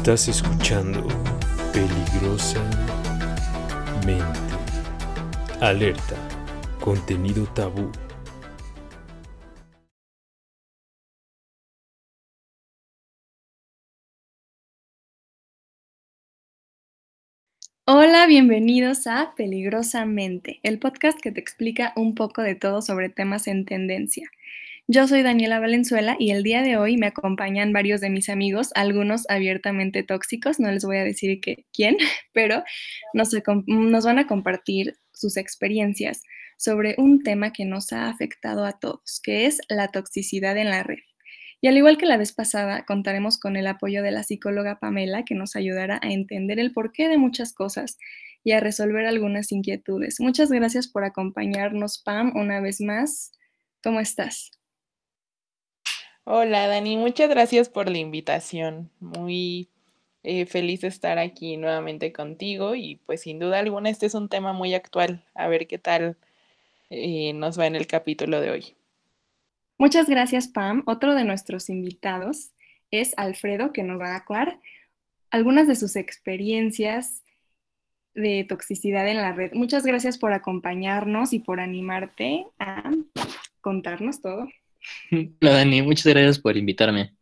Estás escuchando peligrosamente. Alerta. Contenido tabú. Hola, bienvenidos a Peligrosamente, el podcast que te explica un poco de todo sobre temas en tendencia. Yo soy Daniela Valenzuela y el día de hoy me acompañan varios de mis amigos, algunos abiertamente tóxicos, no les voy a decir quién, pero nos, nos van a compartir sus experiencias sobre un tema que nos ha afectado a todos, que es la toxicidad en la red. Y al igual que la vez pasada, contaremos con el apoyo de la psicóloga Pamela, que nos ayudará a entender el porqué de muchas cosas y a resolver algunas inquietudes. Muchas gracias por acompañarnos, Pam, una vez más. ¿Cómo estás? Hola Dani, muchas gracias por la invitación. Muy eh, feliz de estar aquí nuevamente contigo y pues sin duda alguna este es un tema muy actual. A ver qué tal eh, nos va en el capítulo de hoy. Muchas gracias Pam. Otro de nuestros invitados es Alfredo que nos va a aclarar algunas de sus experiencias de toxicidad en la red. Muchas gracias por acompañarnos y por animarte a contarnos todo. Hola Dani, muchas gracias por invitarme.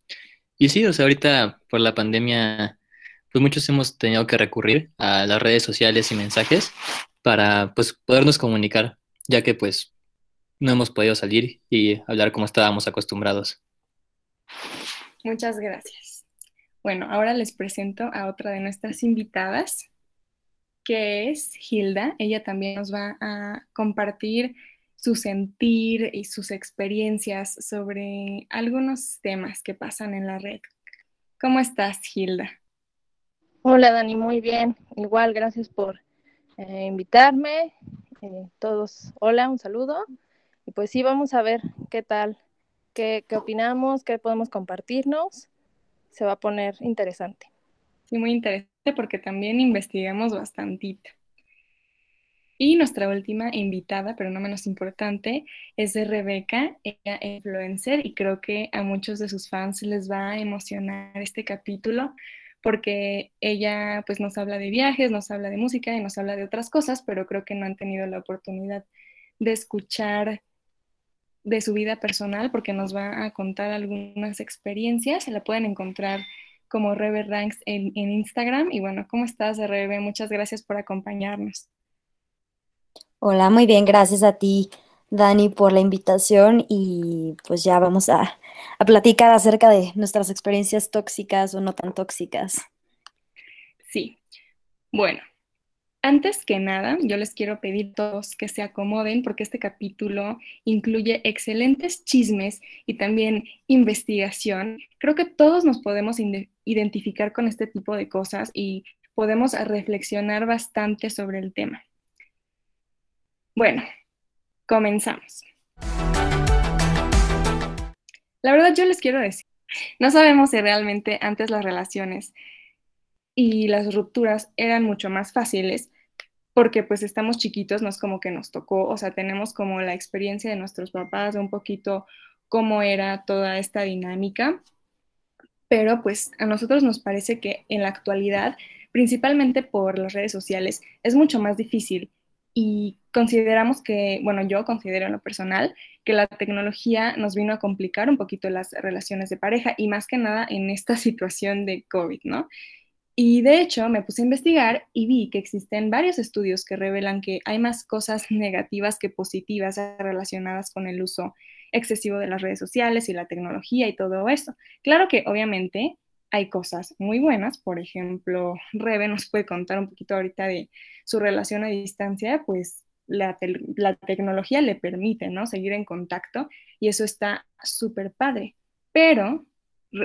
Y sí, o sea, ahorita por la pandemia, pues muchos hemos tenido que recurrir a las redes sociales y mensajes para pues podernos comunicar, ya que pues no hemos podido salir y hablar como estábamos acostumbrados. Muchas gracias. Bueno, ahora les presento a otra de nuestras invitadas, que es Hilda. Ella también nos va a compartir su sentir y sus experiencias sobre algunos temas que pasan en la red. ¿Cómo estás, Hilda? Hola, Dani, muy bien. Igual, gracias por eh, invitarme. Eh, todos, hola, un saludo. Y pues sí, vamos a ver qué tal, qué, qué opinamos, qué podemos compartirnos. Se va a poner interesante. Sí, muy interesante porque también investigamos bastantito. Y nuestra última invitada, pero no menos importante, es de Rebeca, ella es influencer y creo que a muchos de sus fans les va a emocionar este capítulo porque ella pues nos habla de viajes, nos habla de música y nos habla de otras cosas, pero creo que no han tenido la oportunidad de escuchar de su vida personal porque nos va a contar algunas experiencias. Se la pueden encontrar como Rebe Ranks en, en Instagram. Y bueno, ¿cómo estás, Rebe? Muchas gracias por acompañarnos. Hola, muy bien, gracias a ti, Dani, por la invitación y pues ya vamos a, platicar acerca de nuestras experiencias tóxicas o no tan tóxicas. Sí, bueno, antes que nada, yo les quiero pedir a todos que se acomoden porque este capítulo incluye excelentes chismes y también investigación. Creo que todos nos podemos identificar con este tipo de cosas y podemos reflexionar bastante sobre el tema. Bueno, comenzamos. La verdad yo les quiero decir, no sabemos si realmente antes las relaciones y las rupturas eran mucho más fáciles porque pues estamos chiquitos, no es como que nos tocó, o sea, tenemos como la experiencia de nuestros papás, un poquito cómo era toda esta dinámica, pero pues a nosotros nos parece que en la actualidad, principalmente por las redes sociales, es mucho más difícil y consideramos que, bueno, yo considero en lo personal que la tecnología nos vino a complicar un poquito las relaciones de pareja y más que nada en esta situación de COVID, ¿no? Y de hecho me puse a investigar y vi que existen varios estudios que revelan que hay más cosas negativas que positivas relacionadas con el uso excesivo de las redes sociales y la tecnología y todo eso. Claro que obviamente hay cosas muy buenas, por ejemplo, Rebe nos puede contar un poquito ahorita de su relación a distancia, pues la, tecnología le permite, ¿no? Seguir en contacto y eso está súper padre. Pero,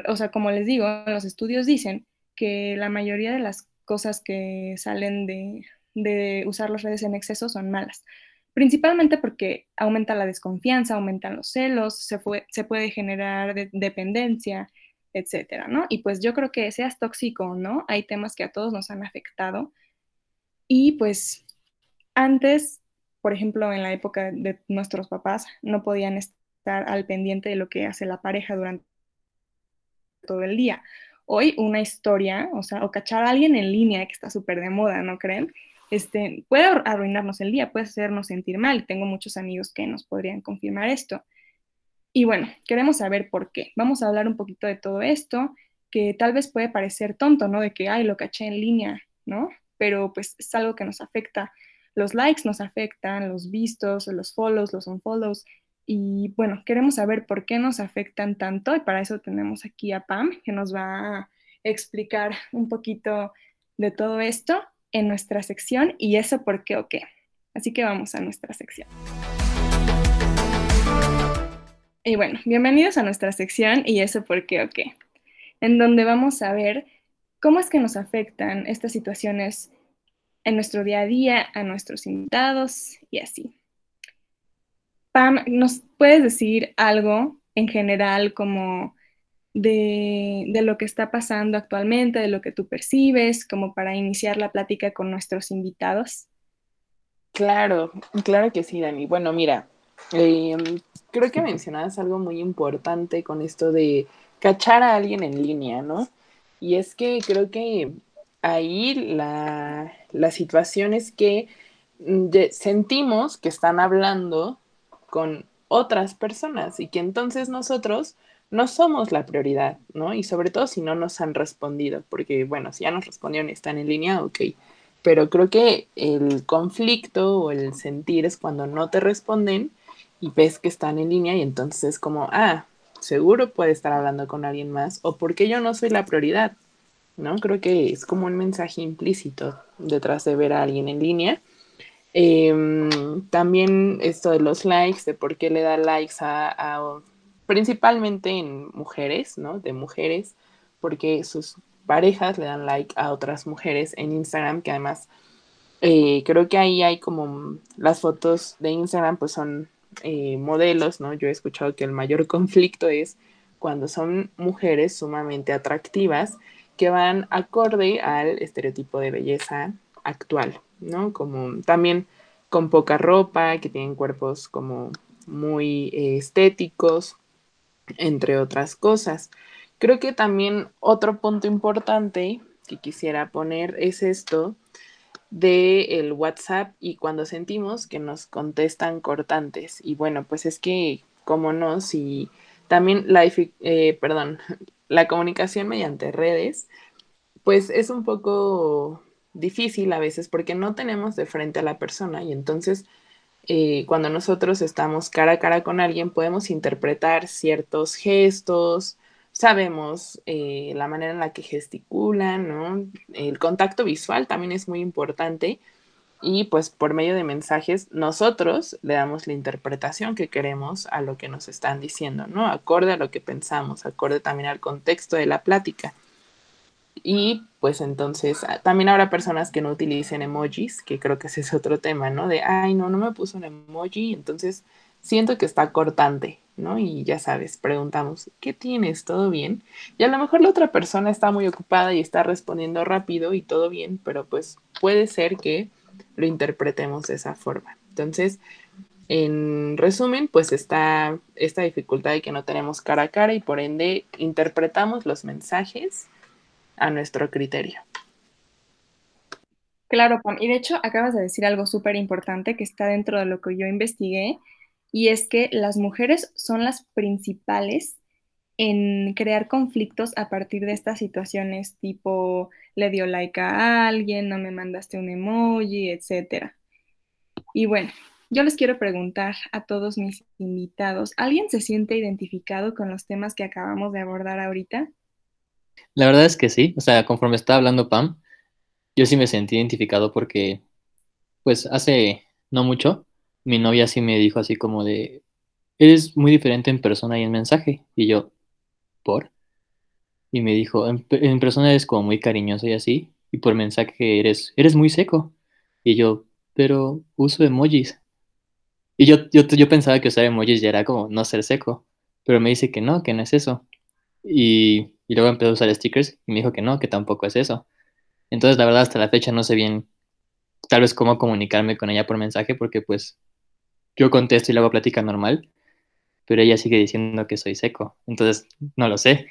o sea, como les digo, los estudios dicen que la mayoría de las cosas que salen de, usar las redes en exceso son malas. Principalmente porque aumenta la desconfianza, aumentan los celos, se, se puede generar dependencia, etcétera, ¿no? Y pues yo creo que seas tóxico o no, hay temas que a todos nos han afectado. Y pues antes, por ejemplo, en la época de nuestros papás, no podían estar al pendiente de lo que hace la pareja durante todo el día. hoy una historia, o sea, o cachar a alguien en línea que está súper de moda, ¿no creen? Este, puede arruinarnos el día, puede hacernos sentir mal. Tengo muchos amigos que nos podrían confirmar esto. Y bueno, queremos saber por qué. Vamos a hablar un poquito de todo esto, que tal vez puede parecer tonto, ¿no? De que, ay, lo caché en línea, ¿no? Pero pues es algo que nos afecta. Los likes nos afectan, los vistos, los follows, los unfollows. Y bueno, queremos saber por qué nos afectan tanto y para eso tenemos aquí a Pam, que nos va a explicar un poquito de todo esto en nuestra sección y eso por qué o qué. Así que vamos a nuestra sección. Y bueno, bienvenidos a nuestra sección y eso por qué o qué, en donde vamos a ver cómo es que nos afectan estas situaciones en nuestro día a día, a nuestros invitados y así. Pam, ¿nos puedes decir algo en general como de, de, lo que está pasando actualmente, de lo que tú percibes, como para iniciar la plática con nuestros invitados? Claro, claro que sí, Dani. Bueno, mira, eh, creo que mencionabas algo muy importante con esto de cachar a alguien en línea, ¿no? Y es que creo que ahí la, la situación es que mm, sentimos que están hablando con otras personas y que entonces nosotros no somos la prioridad, ¿no? Y sobre todo si no nos han respondido, porque bueno, si ya nos respondieron y están en línea, ok. Pero creo que el conflicto o el sentir es cuando no te responden y ves que están en línea y entonces es como, ah, seguro puede estar hablando con alguien más o porque yo no soy la prioridad, ¿no? Creo que es como un mensaje implícito detrás de ver a alguien en línea. Em, también esto de los likes, de por qué le da likes a, principalmente en mujeres, ¿no? De mujeres, porque sus parejas le dan like a otras mujeres en Instagram, que además eh, creo que ahí hay como las fotos de Instagram pues son eh, modelos, ¿no? Yo he escuchado que el mayor conflicto es cuando son mujeres sumamente atractivas que van acorde al estereotipo de belleza actual, ¿no? Como también con poca ropa, que tienen cuerpos como muy eh, estéticos, entre otras cosas. Creo que también otro punto importante que quisiera poner es esto del el WhatsApp y cuando sentimos que nos contestan cortantes. Y bueno, pues es que, como no, si también la, eh, perdón, la comunicación mediante redes, pues es un poco difícil a veces porque no tenemos de frente a la persona y entonces eh, cuando nosotros estamos cara a cara con alguien podemos interpretar ciertos gestos, sabemos eh, la manera en la que gesticulan. El contacto visual también es muy importante y pues por medio de mensajes nosotros le damos la interpretación que queremos a lo que nos están diciendo, ¿no? Acorde a lo que pensamos, acorde también al contexto de la plática. Y pues entonces ah, también habrá personas que no utilicen emojis, que creo que ese es otro tema, ¿no? De, ay, no, no me puso un emoji, entonces siento que está cortante, ¿no? Y ya sabes, preguntamos, ¿qué tienes? ¿Todo bien? Y a lo mejor la otra persona está muy ocupada y está respondiendo rápido y todo bien, pero pues puede ser que lo interpretemos de esa forma. Entonces, en resumen, pues está esta dificultad de que no tenemos cara a cara y por ende interpretamos los mensajes a nuestro criterio. Claro, Pam. Y de hecho, acabas de decir algo súper importante que está dentro de lo que yo investigué y es que las mujeres son las principales en crear conflictos a partir de estas situaciones tipo le dio like a alguien, no me mandaste un emoji, etc. Y bueno, yo les quiero preguntar a todos mis invitados, ¿alguien se siente identificado con los temas que acabamos de abordar ahorita? La verdad es que sí, o sea, conforme estaba hablando Pam, yo sí me sentí identificado porque, pues hace no mucho, mi novia sí me dijo así como de, eres muy diferente en persona y en mensaje. Y yo, ¿por? Y me dijo, en, persona eres como muy cariñoso y así, y por mensaje eres, eres muy seco. Y yo, pero uso emojis. Y yo, yo, yo pensaba que usar emojis ya era como no ser seco, pero me dice que no, que no es eso. Y, y luego empezó a usar stickers y me dijo que no, que tampoco es eso. Entonces, la verdad, hasta la fecha no sé bien tal vez cómo comunicarme con ella por mensaje, porque pues yo contesto y luego plática normal, pero ella sigue diciendo que soy seco, entonces no lo sé.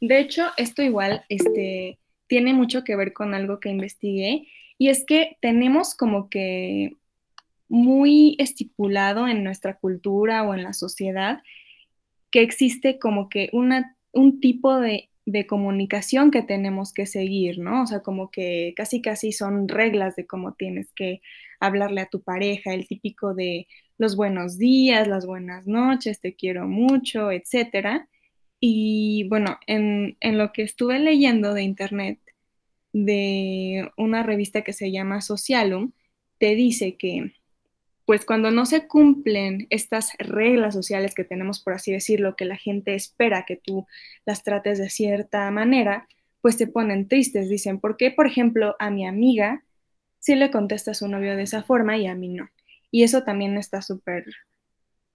De hecho, esto igual este, tiene mucho que ver con algo que investigué y es que tenemos como que muy estipulado en nuestra cultura o en la sociedad que existe como que una, un tipo de, de, comunicación que tenemos que seguir, ¿no? O sea, como que casi casi son reglas de cómo tienes que hablarle a tu pareja, el típico de los buenos días, las buenas noches, te quiero mucho, etcétera. Y bueno, en, en lo que estuve leyendo de internet, de una revista que se llama Socialum, te dice que pues cuando no se cumplen estas reglas sociales que tenemos, por así decirlo, que la gente espera que tú las trates de cierta manera, pues se ponen tristes. Dicen, ¿por qué, por ejemplo, a mi amiga sí le contesta a su novio de esa forma y a mí no? Y eso también está súper,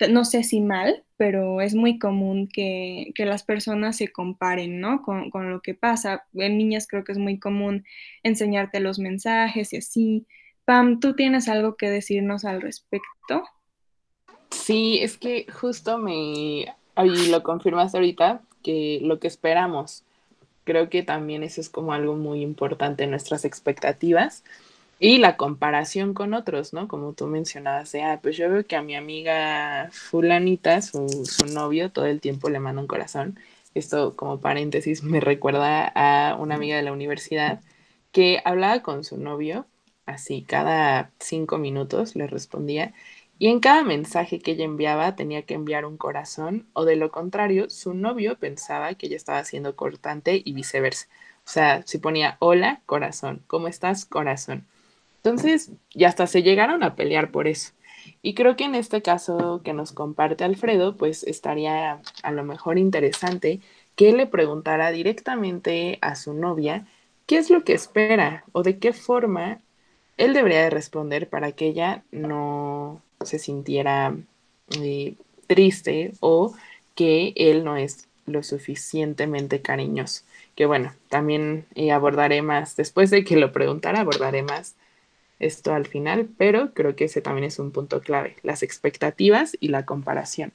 no sé si mal, pero es muy común que, que las personas se comparen, ¿no? Con, con lo que pasa. En niñas creo que es muy común enseñarte los mensajes y así Pam, ¿tú tienes algo que decirnos al respecto? Sí, es que justo me, y lo confirmas ahorita, que lo que esperamos, creo que también eso es como algo muy importante nuestras expectativas y la comparación con otros, ¿no? Como tú mencionabas, de, ah, pues yo veo que a mi amiga fulanita, su, su novio, todo el tiempo le manda un corazón. Esto como paréntesis me recuerda a una amiga de la universidad que hablaba con su novio así cada cinco minutos le respondía y en cada mensaje que ella enviaba tenía que enviar un corazón o de lo contrario su novio pensaba que ella estaba siendo cortante y viceversa. O sea, si ponía hola, corazón, ¿cómo estás, corazón? Entonces, y hasta se llegaron a pelear por eso. Y creo que en este caso que nos comparte Alfredo, pues estaría a lo mejor interesante que le preguntara directamente a su novia qué es lo que espera o de qué forma él debería de responder para que ella no se sintiera eh, triste o que él no es lo suficientemente cariñoso. Que bueno, también eh, abordaré más, después de que lo preguntara, abordaré más esto al final, pero creo que ese también es un punto clave, las expectativas y la comparación.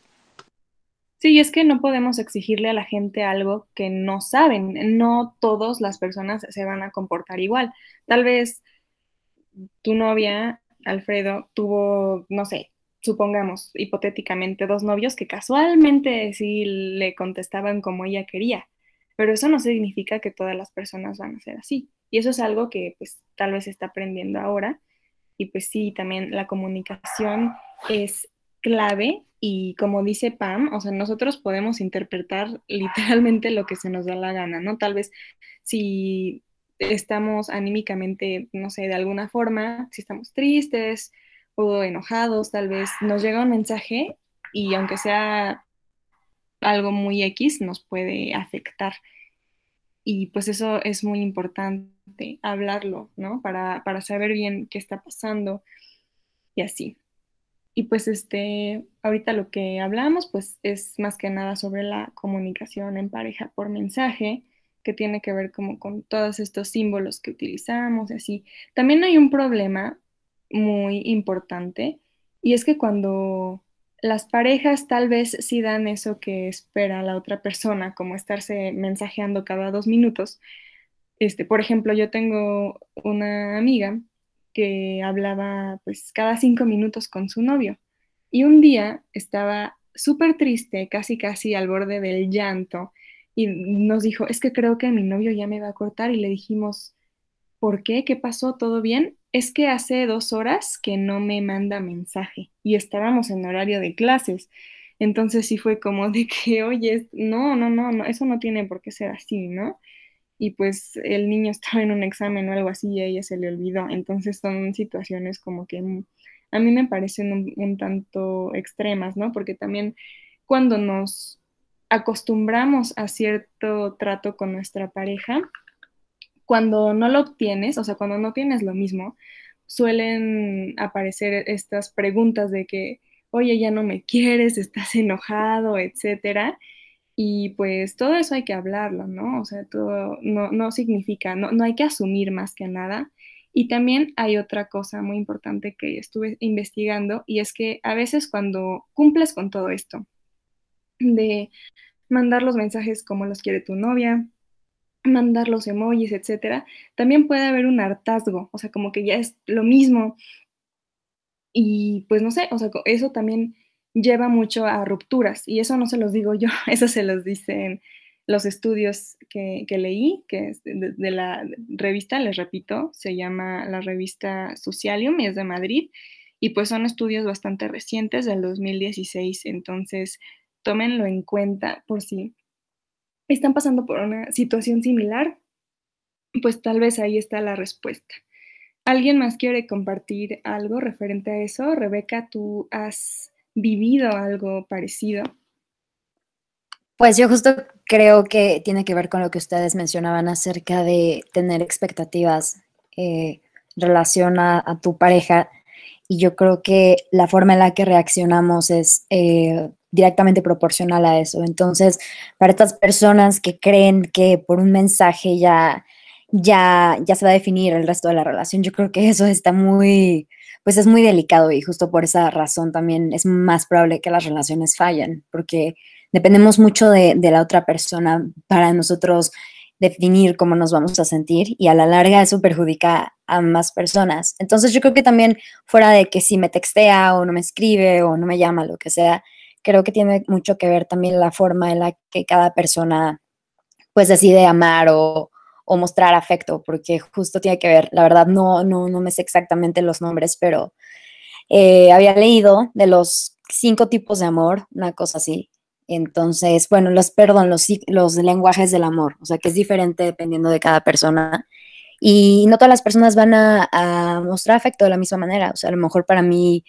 Sí, es que no podemos exigirle a la gente algo que no saben. No todas las personas se van a comportar igual. Tal vez tu novia, Alfredo, tuvo, no sé, supongamos hipotéticamente dos novios que casualmente sí le contestaban como ella quería, pero eso no significa que todas las personas van a ser así. Y eso es algo que pues tal vez está aprendiendo ahora. Y pues sí, también la comunicación es clave y como dice Pam, o sea, nosotros podemos interpretar literalmente lo que se nos da la gana, ¿no? Tal vez si estamos anímicamente, no sé, de alguna forma, si estamos tristes o enojados, tal vez nos llega un mensaje y aunque sea algo muy X, nos puede afectar. Y pues eso es muy importante, hablarlo, ¿no? Para, para saber bien qué está pasando y así. Y pues este, ahorita lo que hablamos, pues es más que nada sobre la comunicación en pareja por mensaje que tiene que ver como con todos estos símbolos que utilizamos y así. También hay un problema muy importante y es que cuando las parejas tal vez sí dan eso que espera la otra persona, como estarse mensajeando cada dos minutos. Este, por ejemplo, yo tengo una amiga que hablaba pues cada cinco minutos con su novio y un día estaba súper triste, casi casi al borde del llanto y nos dijo, es que creo que mi novio ya me va a cortar y le dijimos, ¿por qué? ¿Qué pasó? ¿Todo bien? Es que hace dos horas que no me manda mensaje y estábamos en horario de clases. Entonces sí fue como de que, oye, no, no, no, no, eso no tiene por qué ser así, ¿no? Y pues el niño estaba en un examen o algo así y a ella se le olvidó. Entonces son situaciones como que a mí me parecen un, un tanto extremas, ¿no? Porque también cuando nos acostumbramos a cierto trato con nuestra pareja, cuando no lo obtienes, o sea, cuando no tienes lo mismo, suelen aparecer estas preguntas de que, oye, ya no me quieres, estás enojado, etcétera. Y pues todo eso hay que hablarlo, ¿no? O sea, todo no, no significa, no, no hay que asumir más que nada. Y también hay otra cosa muy importante que estuve investigando y es que a veces cuando cumples con todo esto, de mandar los mensajes como los quiere tu novia, mandar los emojis, etcétera, también puede haber un hartazgo, o sea, como que ya es lo mismo. Y pues no sé, o sea, eso también lleva mucho a rupturas, y eso no se los digo yo, eso se los dicen los estudios que, leí, que es de, de, la revista, les repito, se llama la revista Socialium y es de Madrid, y pues son estudios bastante recientes del 2016, entonces tómenlo en cuenta por si están pasando por una situación similar, pues tal vez ahí está la respuesta. ¿Alguien más quiere compartir algo referente a eso? Rebeca, ¿tú has vivido algo parecido? Pues yo justo creo que tiene que ver con lo que ustedes mencionaban acerca de tener expectativas eh, en relación a, tu pareja. Y yo creo que la forma en la que reaccionamos es eh, directamente proporcional a eso. Entonces, para estas personas que creen que por un mensaje ya, ya, ya se va a definir el resto de la relación, yo creo que eso está muy, pues es muy delicado y justo por esa razón también es más probable que las relaciones fallen, porque dependemos mucho de, de la otra persona para nosotros definir cómo nos vamos a sentir y a la larga eso perjudica a más personas. Entonces yo creo que también fuera de que si me textea o no me escribe o no me llama, lo que sea, creo que tiene mucho que ver también la forma en la que cada persona pues decide amar o, mostrar afecto, porque justo tiene que ver, la verdad no, no, no me sé exactamente los nombres, pero eh, había leído de los cinco tipos de amor, una cosa así. Entonces, bueno, los, perdón, los, los lenguajes del amor, o sea, que es diferente dependiendo de cada persona. Y no todas las personas van a, a mostrar afecto de la misma manera. O sea, a lo mejor para mí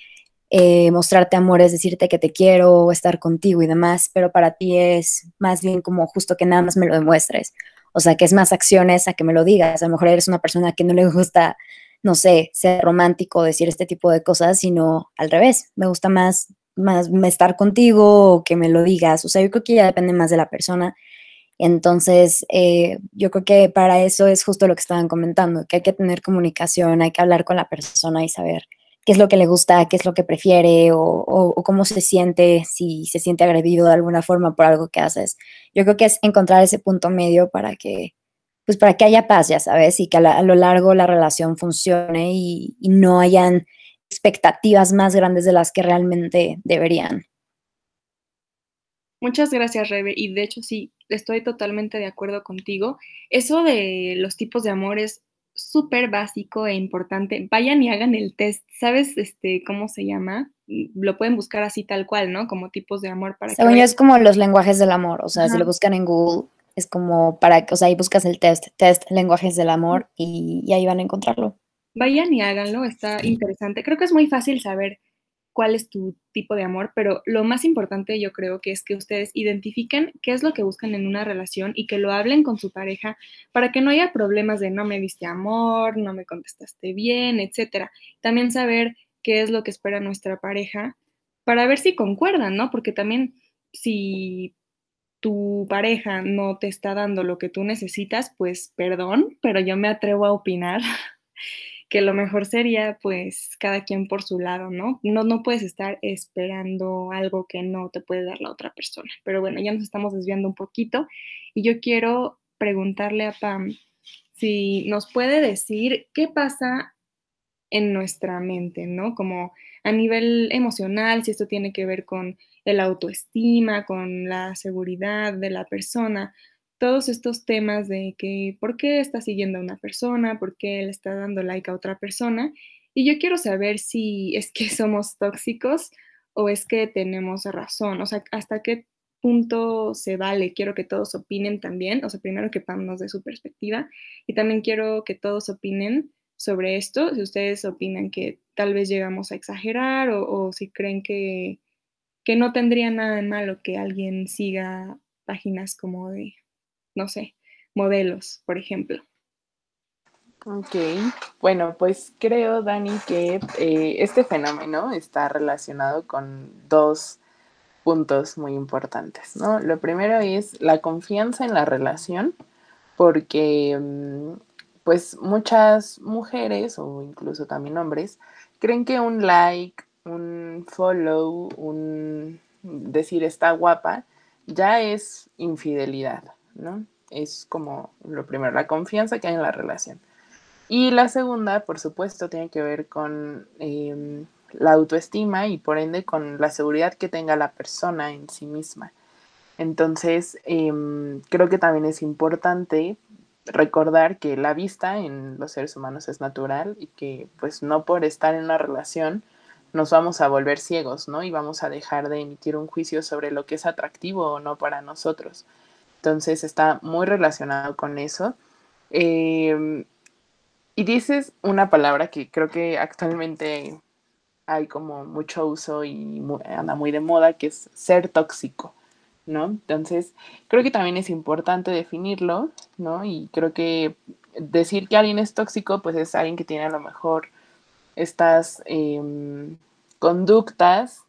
eh, mostrarte amor es decirte que te quiero, estar contigo y demás, pero para ti es más bien como justo que nada más me lo demuestres. O sea, que es más acciones a que me lo digas. A lo mejor eres una persona que no le gusta, no sé, ser romántico, decir este tipo de cosas, sino al revés. Me gusta más, más estar contigo o que me lo digas. O sea, yo creo que ya depende más de la persona. Entonces, eh, yo creo que para eso es justo lo que estaban comentando, que hay que tener comunicación, hay que hablar con la persona y saber qué es lo que le gusta, qué es lo que prefiere o, cómo se siente, si se siente agredido de alguna forma por algo que haces. Yo creo que es encontrar ese punto medio para que, pues para que haya paz, ya sabes, y que a, lo largo la relación funcione y, y, no hayan expectativas más grandes de las que realmente deberían. Muchas gracias, Rebe. Y de hecho, sí, estoy totalmente de acuerdo contigo. Eso de los tipos de amores súper básico e importante. Vayan y hagan el test. ¿Sabes este, cómo se llama? Lo pueden buscar así tal cual, ¿no? Como tipos de amor para Según yo es como los lenguajes del amor. O sea, si lo buscan en Google, es como para, o sea, ahí buscas el test, test lenguajes del amor y, y ahí van a encontrarlo. Vayan y háganlo, está interesante. Creo que es muy fácil saber cuál es tu tipo de amor, pero lo más importante yo creo que es que ustedes identifiquen qué es lo que buscan en una relación y que lo hablen con su pareja para que no haya problemas de no me diste amor, no me contestaste bien, etcétera. También saber qué es lo que espera nuestra pareja para ver si concuerdan, ¿no? Porque también si tu pareja no te está dando lo que tú necesitas, pues perdón, pero yo me atrevo a opinar que lo mejor sería pues cada quien por su lado, ¿no? No, no puedes estar esperando algo que no te puede dar la otra persona. Pero bueno, ya nos estamos desviando un poquito y yo quiero preguntarle a Pam si nos puede decir qué pasa en nuestra mente, ¿no? Como a nivel emocional, si esto tiene que ver con el autoestima, con la seguridad de la persona, todos estos temas de que por qué está siguiendo a una persona, por qué le está dando like a otra persona. Y yo quiero saber si es que somos tóxicos o es que tenemos razón, o sea, hasta qué punto se vale. Quiero que todos opinen también, o sea, primero que Pam nos dé su perspectiva y también quiero que todos opinen sobre esto, si ustedes opinan que tal vez llegamos a exagerar o, o si creen que, que no tendría nada de malo que alguien siga páginas como de no sé, modelos, por ejemplo. Ok, bueno, pues creo, Dani, que eh, este fenómeno está relacionado con dos puntos muy importantes, ¿no? Lo primero es la confianza en la relación, porque mm, pues muchas mujeres o incluso también hombres creen que un like, un follow, un decir está guapa, ya es infidelidad, ¿no? Es como lo primero, la confianza que hay en la relación. Y la segunda, por supuesto, tiene que ver con em, la autoestima y por ende con la seguridad que tenga la persona en sí misma. Entonces, em, creo que también es importante recordar que la vista en los seres humanos es natural y que pues no por estar en una relación nos vamos a volver ciegos, ¿no? Y vamos a dejar de emitir un juicio sobre lo que es atractivo o no para nosotros. Entonces está muy relacionado con eso. Em, y dices una palabra que creo que actualmente hay como mucho uso y anda muy de moda, que es ser tóxico, ¿no? Entonces, creo que también es importante definirlo, ¿no? Y creo que decir que alguien es tóxico, pues es alguien que tiene a lo mejor estas em, conductas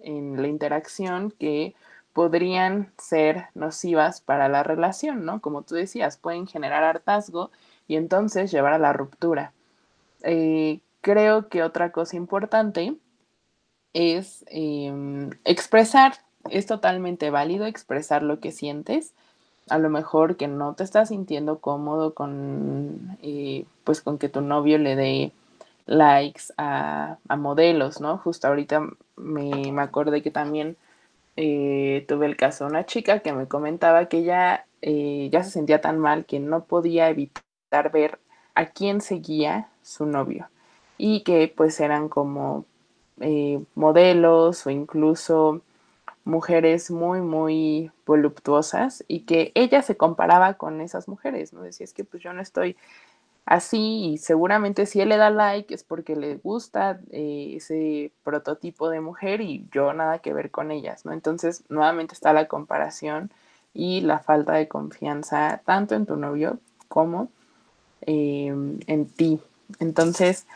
en la interacción que podrían ser nocivas para la relación, ¿no? Como tú decías, pueden generar hartazgo y entonces llevar a la ruptura. Eh, creo que otra cosa importante es em, expresar, es totalmente válido expresar lo que sientes, a lo mejor que no te estás sintiendo cómodo con, eh, pues con que tu novio le dé likes a, modelos, ¿no? Justo ahorita me, me acordé que también eh, tuve el caso de una chica que me comentaba que ella eh, ya se sentía tan mal que no podía evitar ver a quién seguía su novio y que pues eran como eh, modelos o incluso mujeres muy, muy voluptuosas y que ella se comparaba con esas mujeres, ¿no? Decía, es que pues yo no estoy así y seguramente si él le da like es porque le gusta eh, ese prototipo de mujer y yo nada que ver con ellas, ¿no? Entonces, nuevamente está la comparación y la falta de confianza tanto en tu novio como em, en ti. Entonces,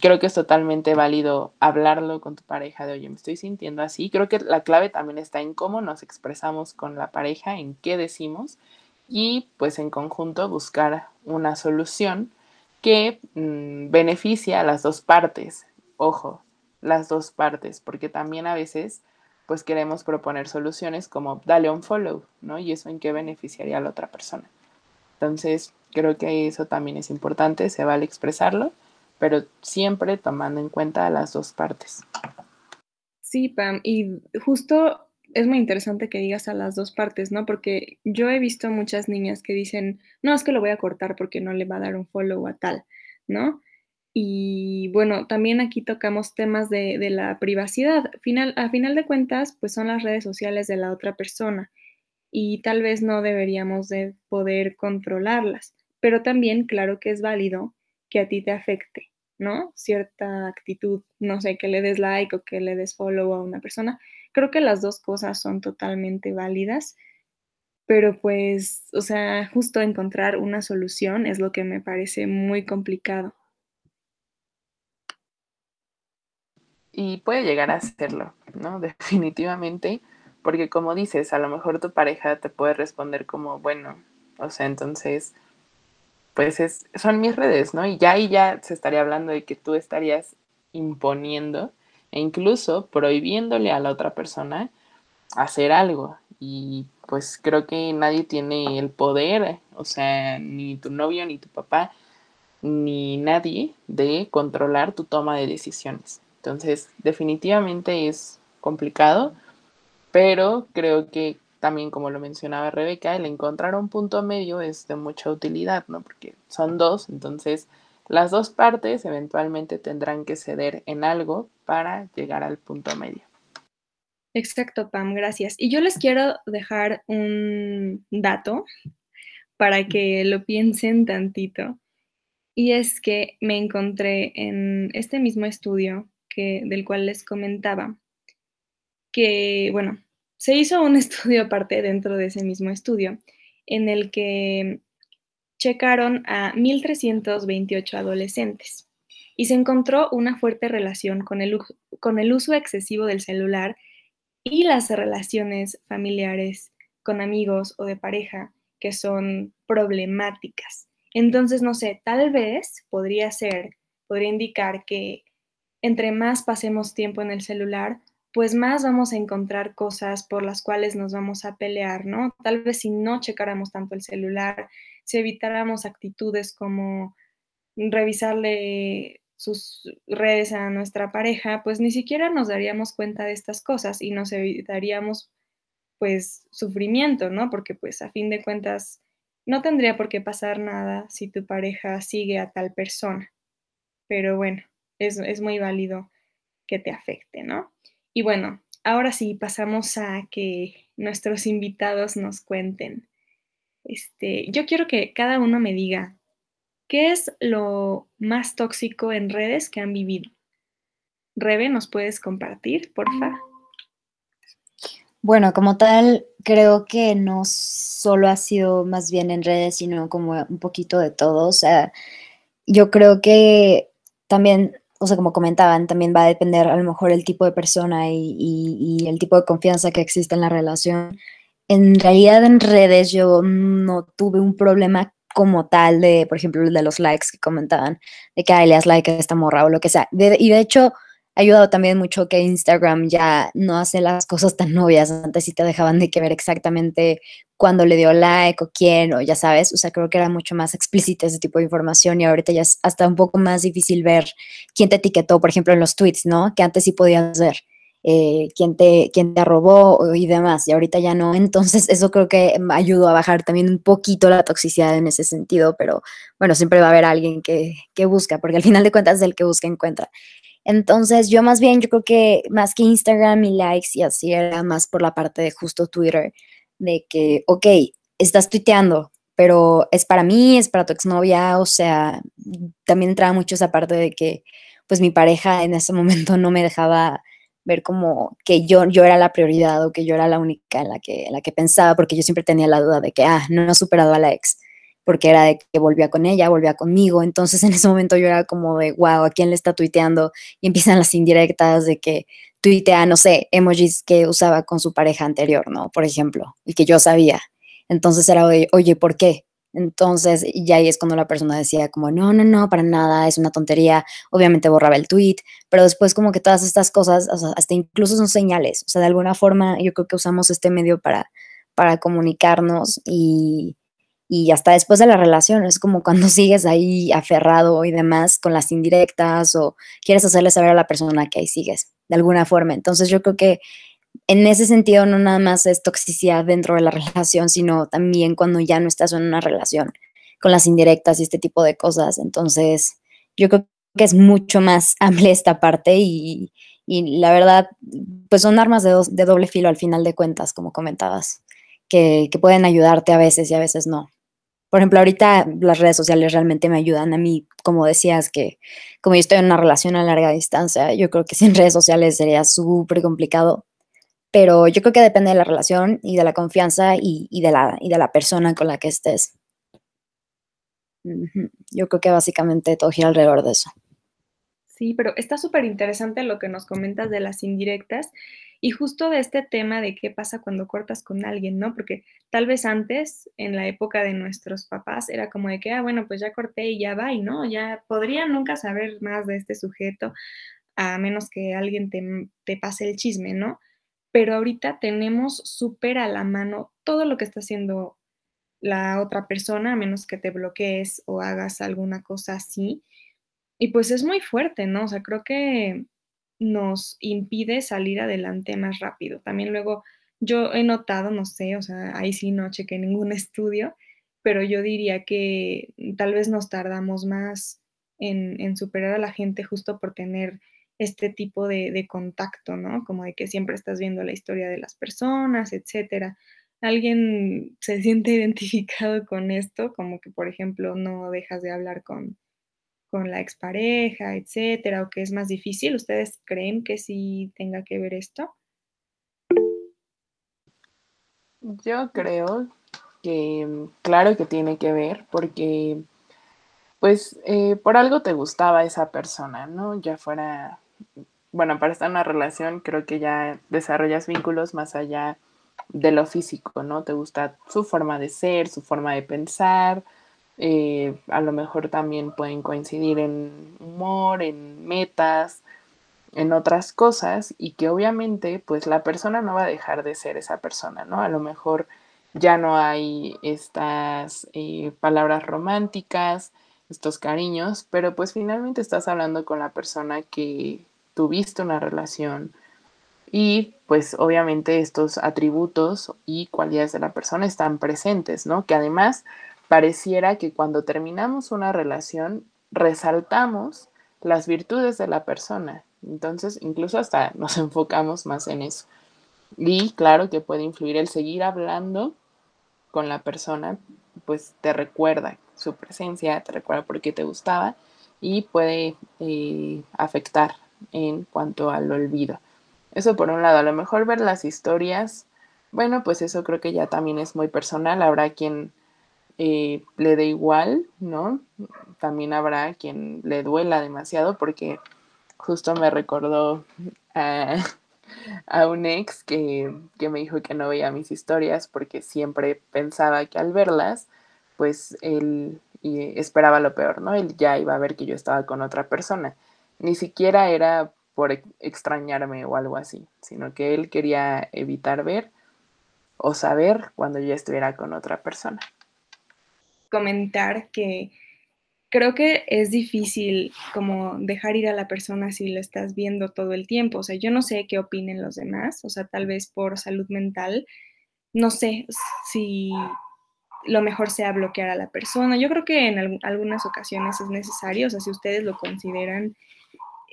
creo que es totalmente válido hablarlo con tu pareja de, oye, me estoy sintiendo así. Creo que la clave también está en cómo nos expresamos con la pareja, en qué decimos y pues en conjunto buscar una solución que mm, beneficie a las dos partes. Ojo, las dos partes, porque también a veces pues queremos proponer soluciones como dale un follow, ¿no? Y eso en qué beneficiaría a la otra persona. Entonces, creo que eso también es importante, se vale expresarlo, pero siempre tomando en cuenta las dos partes. Sí, Pam, y justo es muy interesante que digas a las dos partes, ¿no? Porque yo he visto muchas niñas que dicen, no, es que lo voy a cortar porque no le va a dar un follow a tal, ¿no? Y bueno, también aquí tocamos temas de, la privacidad. Final, a final de cuentas, pues son las redes sociales de la otra persona y tal vez no deberíamos de poder controlarlas, pero también claro que es válido que a ti te afecte, ¿no? Cierta actitud, no sé, que le des like o que le des follow a una persona, Creo que las dos cosas son totalmente válidas, pero pues, o sea, justo encontrar una solución es lo que me parece muy complicado. Y puede llegar a serlo, ¿no? Definitivamente, porque como dices, a lo mejor tu pareja te puede responder como, bueno, o sea, entonces, pues es, son mis redes, ¿no? Y ya ahí ya se estaría hablando de que tú estarías imponiendo e incluso prohibiéndole a la otra persona hacer algo. Y pues creo que nadie tiene el poder, o sea, ni tu novio, ni tu papá, ni nadie de controlar tu toma de decisiones. Entonces, definitivamente es complicado, pero creo que también, como lo mencionaba Rebeca, el encontrar un punto medio es de mucha utilidad, ¿no? Porque son dos, entonces las dos partes eventualmente tendrán que ceder en algo para llegar al punto medio. Exacto, Pam, gracias. Y yo les quiero dejar un dato para que lo piensen tantito. Y es que me encontré en este mismo estudio que, del cual les comentaba, que, bueno, se hizo un estudio aparte dentro de ese mismo estudio en el que checaron a 1.328 adolescentes y se encontró una fuerte relación con el, uso excesivo del celular y las relaciones familiares con amigos o de pareja que son problemáticas. Entonces, no sé, tal vez podría ser, podría indicar que entre más pasemos tiempo en el celular, pues más vamos a encontrar cosas por las cuales nos vamos a pelear, ¿no? Tal vez si no checáramos tanto el celular, si evitáramos actitudes como revisarle sus redes a nuestra pareja, pues ni siquiera nos daríamos cuenta de estas cosas y nos evitaríamos pues sufrimiento, ¿no? Porque pues a fin de cuentas no tendría por qué pasar nada si tu pareja sigue a tal persona. Pero bueno, es, es muy válido que te afecte, ¿no? Y bueno, ahora sí pasamos a que nuestros invitados nos cuenten. Este, yo quiero que cada uno me diga qué es lo más tóxico en redes que han vivido. Rebe, ¿nos puedes compartir, porfa? Bueno, como tal, creo que no solo ha sido más bien en redes, sino como un poquito de todo. O sea, yo creo que también o sea, como comentaban, también va a depender a lo mejor el tipo de persona y, el tipo de confianza que existe en la relación. En realidad en redes yo no tuve un problema como tal de, por ejemplo, de los likes que comentaban, de que le das like a esta morra o lo que sea. y de hecho, ha ayudado también mucho que Instagram ya no hace las cosas tan novias. Antes sí te dejaban de que ver exactamente cuándo le dio like o quién, o ya sabes. O sea, creo que era mucho más explícita ese tipo de información y ahorita ya es hasta un poco más difícil ver quién te etiquetó, por ejemplo, en los tweets, ¿no? Que antes sí podías ver. Eh, quién, te, quién te arrobó y demás, y ahorita ya no. Entonces, eso creo que ayudó a bajar también un poquito la toxicidad en ese sentido, pero bueno, siempre va a haber alguien que, que busca, porque al final de cuentas, el que busca encuentra. Entonces, yo más bien, yo creo que más que Instagram y likes y así, era más por la parte de justo Twitter, de que, ok, estás tuiteando, pero es para mí, es para tu exnovia, o sea, también entraba mucho esa parte de que, pues mi pareja en ese momento no me dejaba ver como que yo, yo era la prioridad o que yo era la única en la que, en la que pensaba, porque yo siempre tenía la duda de que, ah, no he superado a la ex porque era de que volvía con ella, volvía conmigo. Entonces en ese momento yo era como de, wow, ¿a quién le está tuiteando? Y empiezan las indirectas de que tuitea, no sé, emojis que usaba con su pareja anterior, ¿no? Por ejemplo, y que yo sabía. Entonces era oye, ¿por qué? Entonces, ya ahí es cuando la persona decía como, no, no, no, para nada, es una tontería. Obviamente borraba el tweet, pero después como que todas estas cosas, hasta incluso son señales. O sea, de alguna forma yo creo que usamos este medio para, para comunicarnos y, y hasta después de la relación. Es como cuando sigues ahí aferrado y demás con las indirectas o quieres hacerle saber a la persona que ahí sigues de alguna forma. Entonces yo creo que en ese sentido no nada más es toxicidad dentro de la relación, sino también cuando ya no estás en una relación con las indirectas y este tipo de cosas. Entonces yo creo que es mucho más amplia esta parte y, la verdad, pues son armas de, de, doble filo al final de cuentas, como comentabas, que, que pueden ayudarte a veces y a veces no. Por ejemplo, ahorita las redes sociales realmente me ayudan a mí, como decías, que como yo estoy en una relación a larga distancia, yo creo que sin redes sociales sería súper complicado, pero yo creo que depende de la relación y de la confianza y, de, la, y de la persona con la que estés. Yo creo que básicamente todo gira alrededor de eso. Sí, pero está súper interesante lo que nos comentas de las indirectas y justo de este tema de qué pasa cuando cortas con alguien, ¿no? Porque tal vez antes, en la época de nuestros papás, era como de que, ah, bueno, pues ya corté y ya va, y no, ya podría nunca saber más de este sujeto, a menos que alguien te, te pase el chisme, ¿no? Pero ahorita tenemos súper a la mano todo lo que está haciendo la otra persona, a menos que te bloquees o hagas alguna cosa así. Y pues es muy fuerte, ¿no? O sea, creo que nos impide salir adelante más rápido. También luego yo he notado, no sé, o sea, ahí sí no chequé ningún estudio, pero yo diría que tal vez nos tardamos más en, superar a la gente justo por tener este tipo de, de, contacto, ¿no? Como de que siempre estás viendo la historia de las personas, etcétera. ¿Alguien se siente identificado con esto? Como que, por ejemplo, no dejas de hablar con, con la expareja, etcétera, o que es más difícil? ¿Ustedes creen que sí tenga que ver esto? Yo creo que claro que tiene que ver porque pues eh, por algo te gustaba esa persona, ¿no? Ya fuera, bueno, para estar en una relación creo que ya desarrollas vínculos más allá de lo físico, ¿no? Te gusta su forma de ser, su forma de pensar, eh, a lo mejor también pueden coincidir en humor, en metas, en otras cosas y que obviamente pues la persona no va a dejar de ser esa persona, ¿no? A lo mejor ya no hay estas eh, palabras románticas, estos cariños, pero pues finalmente estás hablando con la persona que tuviste una relación y pues obviamente estos atributos y cualidades de la persona están presentes, ¿no? Que además pareciera que cuando terminamos una relación resaltamos las virtudes de la persona. Entonces, incluso hasta nos enfocamos más en eso. Y claro que puede influir el seguir hablando con la persona, pues te recuerda su presencia, te recuerda por qué te gustaba y puede eh, afectar en cuanto al olvido. Eso por un lado, a lo mejor ver las historias, bueno, pues eso creo que ya también es muy personal, habrá quien eh, le dé igual, ¿no? También habrá quien le duela demasiado porque justo me recordó a, un ex que, me dijo que no veía mis historias porque siempre pensaba que al verlas, pues él esperaba lo peor, ¿no? Él ya iba a ver que yo estaba con otra persona. Ni siquiera era por extrañarme o algo así, sino que él quería evitar ver o saber cuando yo estuviera con otra persona comentar que creo que es difícil como dejar ir a la persona si lo estás viendo todo el tiempo. O sea, yo no sé qué opinen los demás, o sea, tal vez por salud mental, no sé si lo mejor sea bloquear a la persona. Yo creo que en algunas ocasiones es necesario, o sea, si ustedes lo consideran,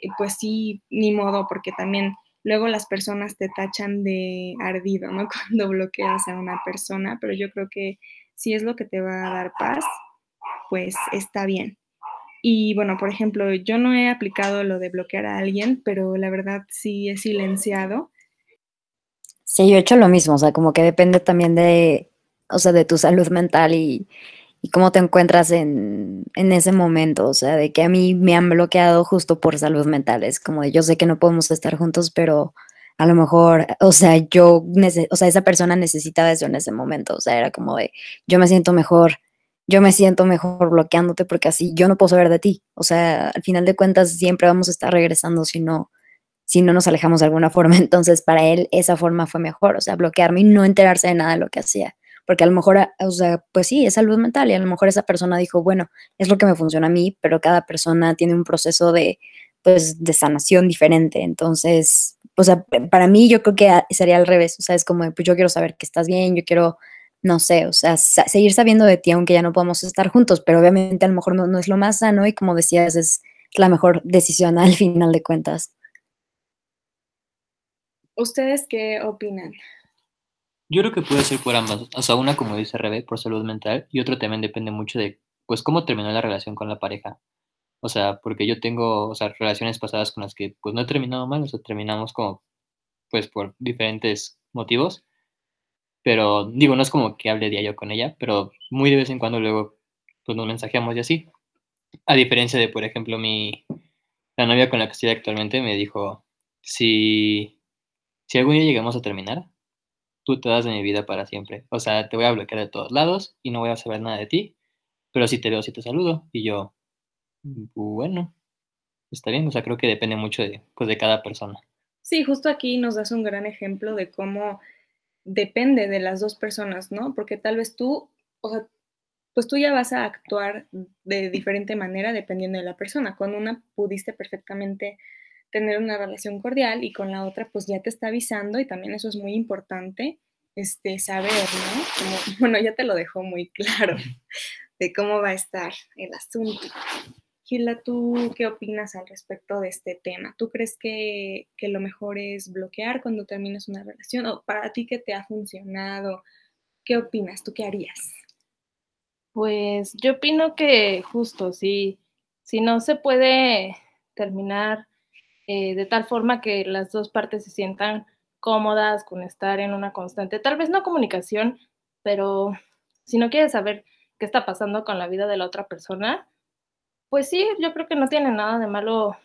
eh, pues sí, ni modo, porque también luego las personas te tachan de ardido, ¿no? Cuando bloqueas a una persona, pero yo creo que si es lo que te va a dar paz, pues está bien. Y bueno, por ejemplo, yo no he aplicado lo de bloquear a alguien, pero la verdad sí he silenciado. Sí, yo he hecho lo mismo, o sea, como que depende también de, o sea, de tu salud mental y, y cómo te encuentras en, en, ese momento, o sea, de que a mí me han bloqueado justo por salud mental, es como de yo sé que no podemos estar juntos, pero a lo mejor, o sea, yo, o sea, esa persona necesitaba eso en ese momento, o sea, era como de, yo me siento mejor, yo me siento mejor bloqueándote porque así yo no puedo saber de ti, o sea, al final de cuentas siempre vamos a estar regresando si no, si no nos alejamos de alguna forma, entonces para él esa forma fue mejor, o sea, bloquearme y no enterarse de nada de lo que hacía, porque a lo mejor, o sea, pues sí, es salud mental y a lo mejor esa persona dijo, bueno, es lo que me funciona a mí, pero cada persona tiene un proceso de, pues, de sanación diferente, entonces o sea, para mí yo creo que sería al revés, o sea, es como, pues yo quiero saber que estás bien, yo quiero, no sé, o sea, seguir sabiendo de ti aunque ya no podamos estar juntos, pero obviamente a lo mejor no, no es lo más sano y como decías, es la mejor decisión al final de cuentas. ¿Ustedes qué opinan? Yo creo que puede ser por ambas, o sea, una como dice Rebe, por salud mental, y otro también depende mucho de, pues, cómo terminó la relación con la pareja. O sea, porque yo tengo, o sea, relaciones pasadas con las que pues no he terminado mal, o sea, terminamos como, pues por diferentes motivos. Pero digo, no es como que hable diario con ella, pero muy de vez en cuando luego pues nos mensajeamos y así. A diferencia de, por ejemplo, mi, la novia con la que estoy actualmente me dijo, si, si algún día llegamos a terminar, tú te das de mi vida para siempre. O sea, te voy a bloquear de todos lados y no voy a saber nada de ti, pero si te veo, si te saludo. Y yo, bueno, está bien, o sea, creo que depende mucho de, pues, de cada persona. Sí, justo aquí nos das un gran ejemplo de cómo depende de las dos personas, ¿no? Porque tal vez tú, o sea, pues tú ya vas a actuar de diferente manera dependiendo de la persona. Con una pudiste perfectamente tener una relación cordial y con la otra pues ya te está avisando y también eso es muy importante, este, saber, ¿no? Como, bueno, ya te lo dejó muy claro de cómo va a estar el asunto. Gila, ¿tú qué opinas al respecto de este tema? ¿Tú crees que, lo mejor es bloquear cuando terminas una relación? ¿O para ti qué te ha funcionado? ¿Qué opinas? ¿Tú qué harías? Pues yo opino que justo, si, si no se puede terminar eh, de tal forma que las dos partes se sientan cómodas con estar en una constante, tal vez no comunicación, pero si no quieres saber qué está pasando con la vida de la otra persona, pues sí, yo creo que no tiene nada de malo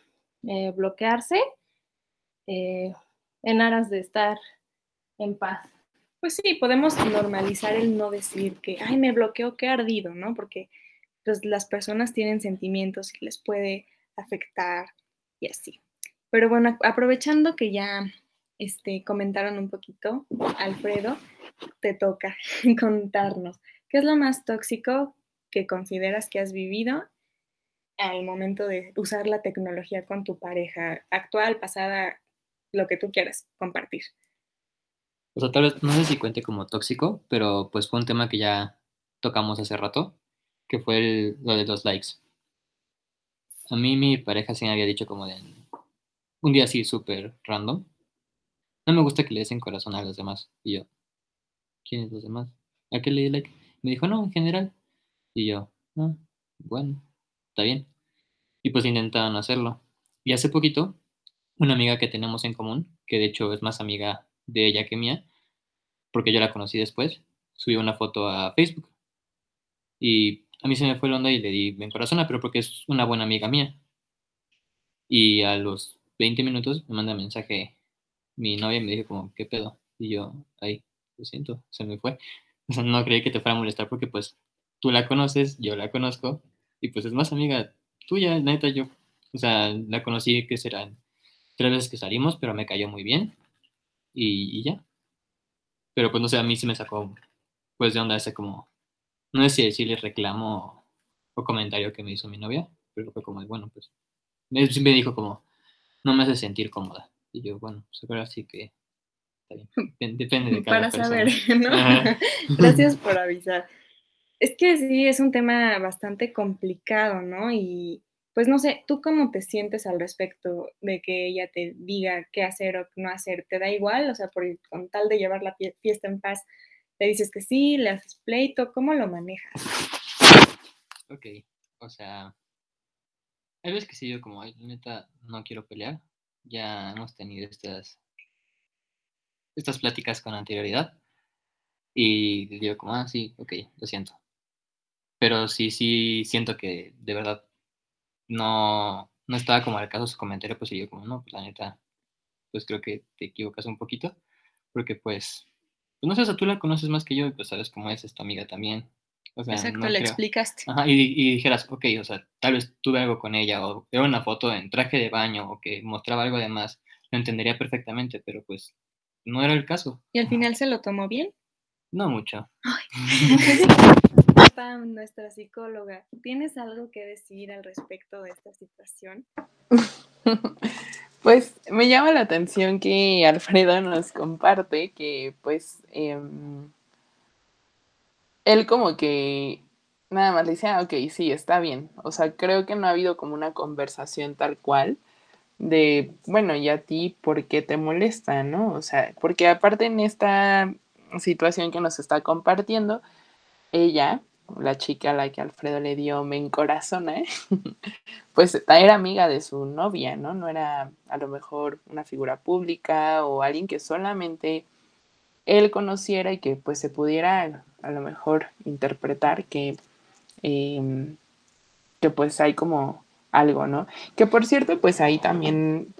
eh, bloquearse eh, en aras de estar en paz. Pues sí, podemos normalizar el no decir que, ay, me bloqueo, qué ardido, ¿no? Porque pues, las personas tienen sentimientos y les puede afectar y así. Pero bueno, aprovechando que ya este, comentaron un poquito, Alfredo, te toca contarnos, ¿qué es lo más tóxico que consideras que has vivido al momento de usar la tecnología con tu pareja actual, pasada, lo que tú quieras compartir? O sea, tal vez, no sé si cuente como tóxico, pero pues fue un tema que ya tocamos hace rato, que fue lo de los likes. A mí mi pareja sí me había dicho como de un día así súper random. No me gusta que le den corazón a los demás. Y yo, ¿quiénes los demás? ¿A qué le di like? Me dijo, no, en general. Y yo, ah, bueno, bien. Y pues intentaron hacerlo. Y hace poquito, una amiga que tenemos en común, que de hecho es más amiga de ella que mía, porque yo la conocí después, subió una foto a Facebook. Y a mí se me fue el onda y le di en corazón, pero porque es una buena amiga mía. Y a los 20 minutos me manda mensaje mi novia y me dijo como, ¿qué pedo? Y yo, ahí, lo siento, se me fue. O sea, no creí que te fuera a molestar porque pues tú la conoces, yo la conozco y pues es más amiga tuya, neta, yo, o sea, la conocí que serán tres veces que salimos, pero me cayó muy bien y, ya. Pero pues no sé, a mí sí me sacó pues de onda ese como, no sé si decirle reclamo o, comentario que me hizo mi novia, pero fue como, bueno, pues, me, me dijo como, no me hace sentir cómoda. Y yo, bueno, pues ahora sí que Depende de cada Para saber, ¿no? Gracias por avisar. Es que sí, es un tema bastante complicado, ¿no? Y pues no sé, ¿tú cómo te sientes al respecto de que ella te diga qué hacer o no hacer? ¿Te da igual? O sea, por, con tal de llevar la fiesta en paz, ¿le dices que sí? ¿Le haces pleito? ¿Cómo lo manejas? Ok, o sea, hay veces que sí, yo como, neta, no quiero pelear. Ya hemos tenido estas estas pláticas con anterioridad. Y digo como, ah, sí, ok, lo siento. Pero sí, sí, siento que de verdad no, no estaba como al caso su comentario, pues yo como, no, pues la neta, pues creo que te equivocas un poquito, porque pues, pues no sé, o sea, tú la conoces más que yo y pues sabes cómo es, es tu amiga también. O sea, Exacto, le explicaste. Ajá, y, y, dijeras, ok, o sea, tal vez tuve algo con ella, o veo una foto en traje de baño, o que mostraba algo de más, lo entendería perfectamente, pero pues no era el caso. ¿Y al final se lo tomó bien? No mucho. nuestra psicóloga, ¿tienes algo que decir al respecto de esta situación? Pues me llama la atención que Alfredo nos comparte que pues em, él como que nada más le dice, ah, ok, sí, está bien. O sea, creo que no ha habido como una conversación tal cual de, bueno, ¿y a ti por qué te molesta, no? O sea, porque aparte en esta situación que nos está compartiendo, ella, la chica a la que Alfredo le dio me encorazona, pues era amiga de su novia, ¿no? No era a lo mejor una figura pública o alguien que solamente él conociera y que pues se pudiera a lo mejor interpretar que, em, que pues hay como algo, ¿no? Que por cierto, pues ahí también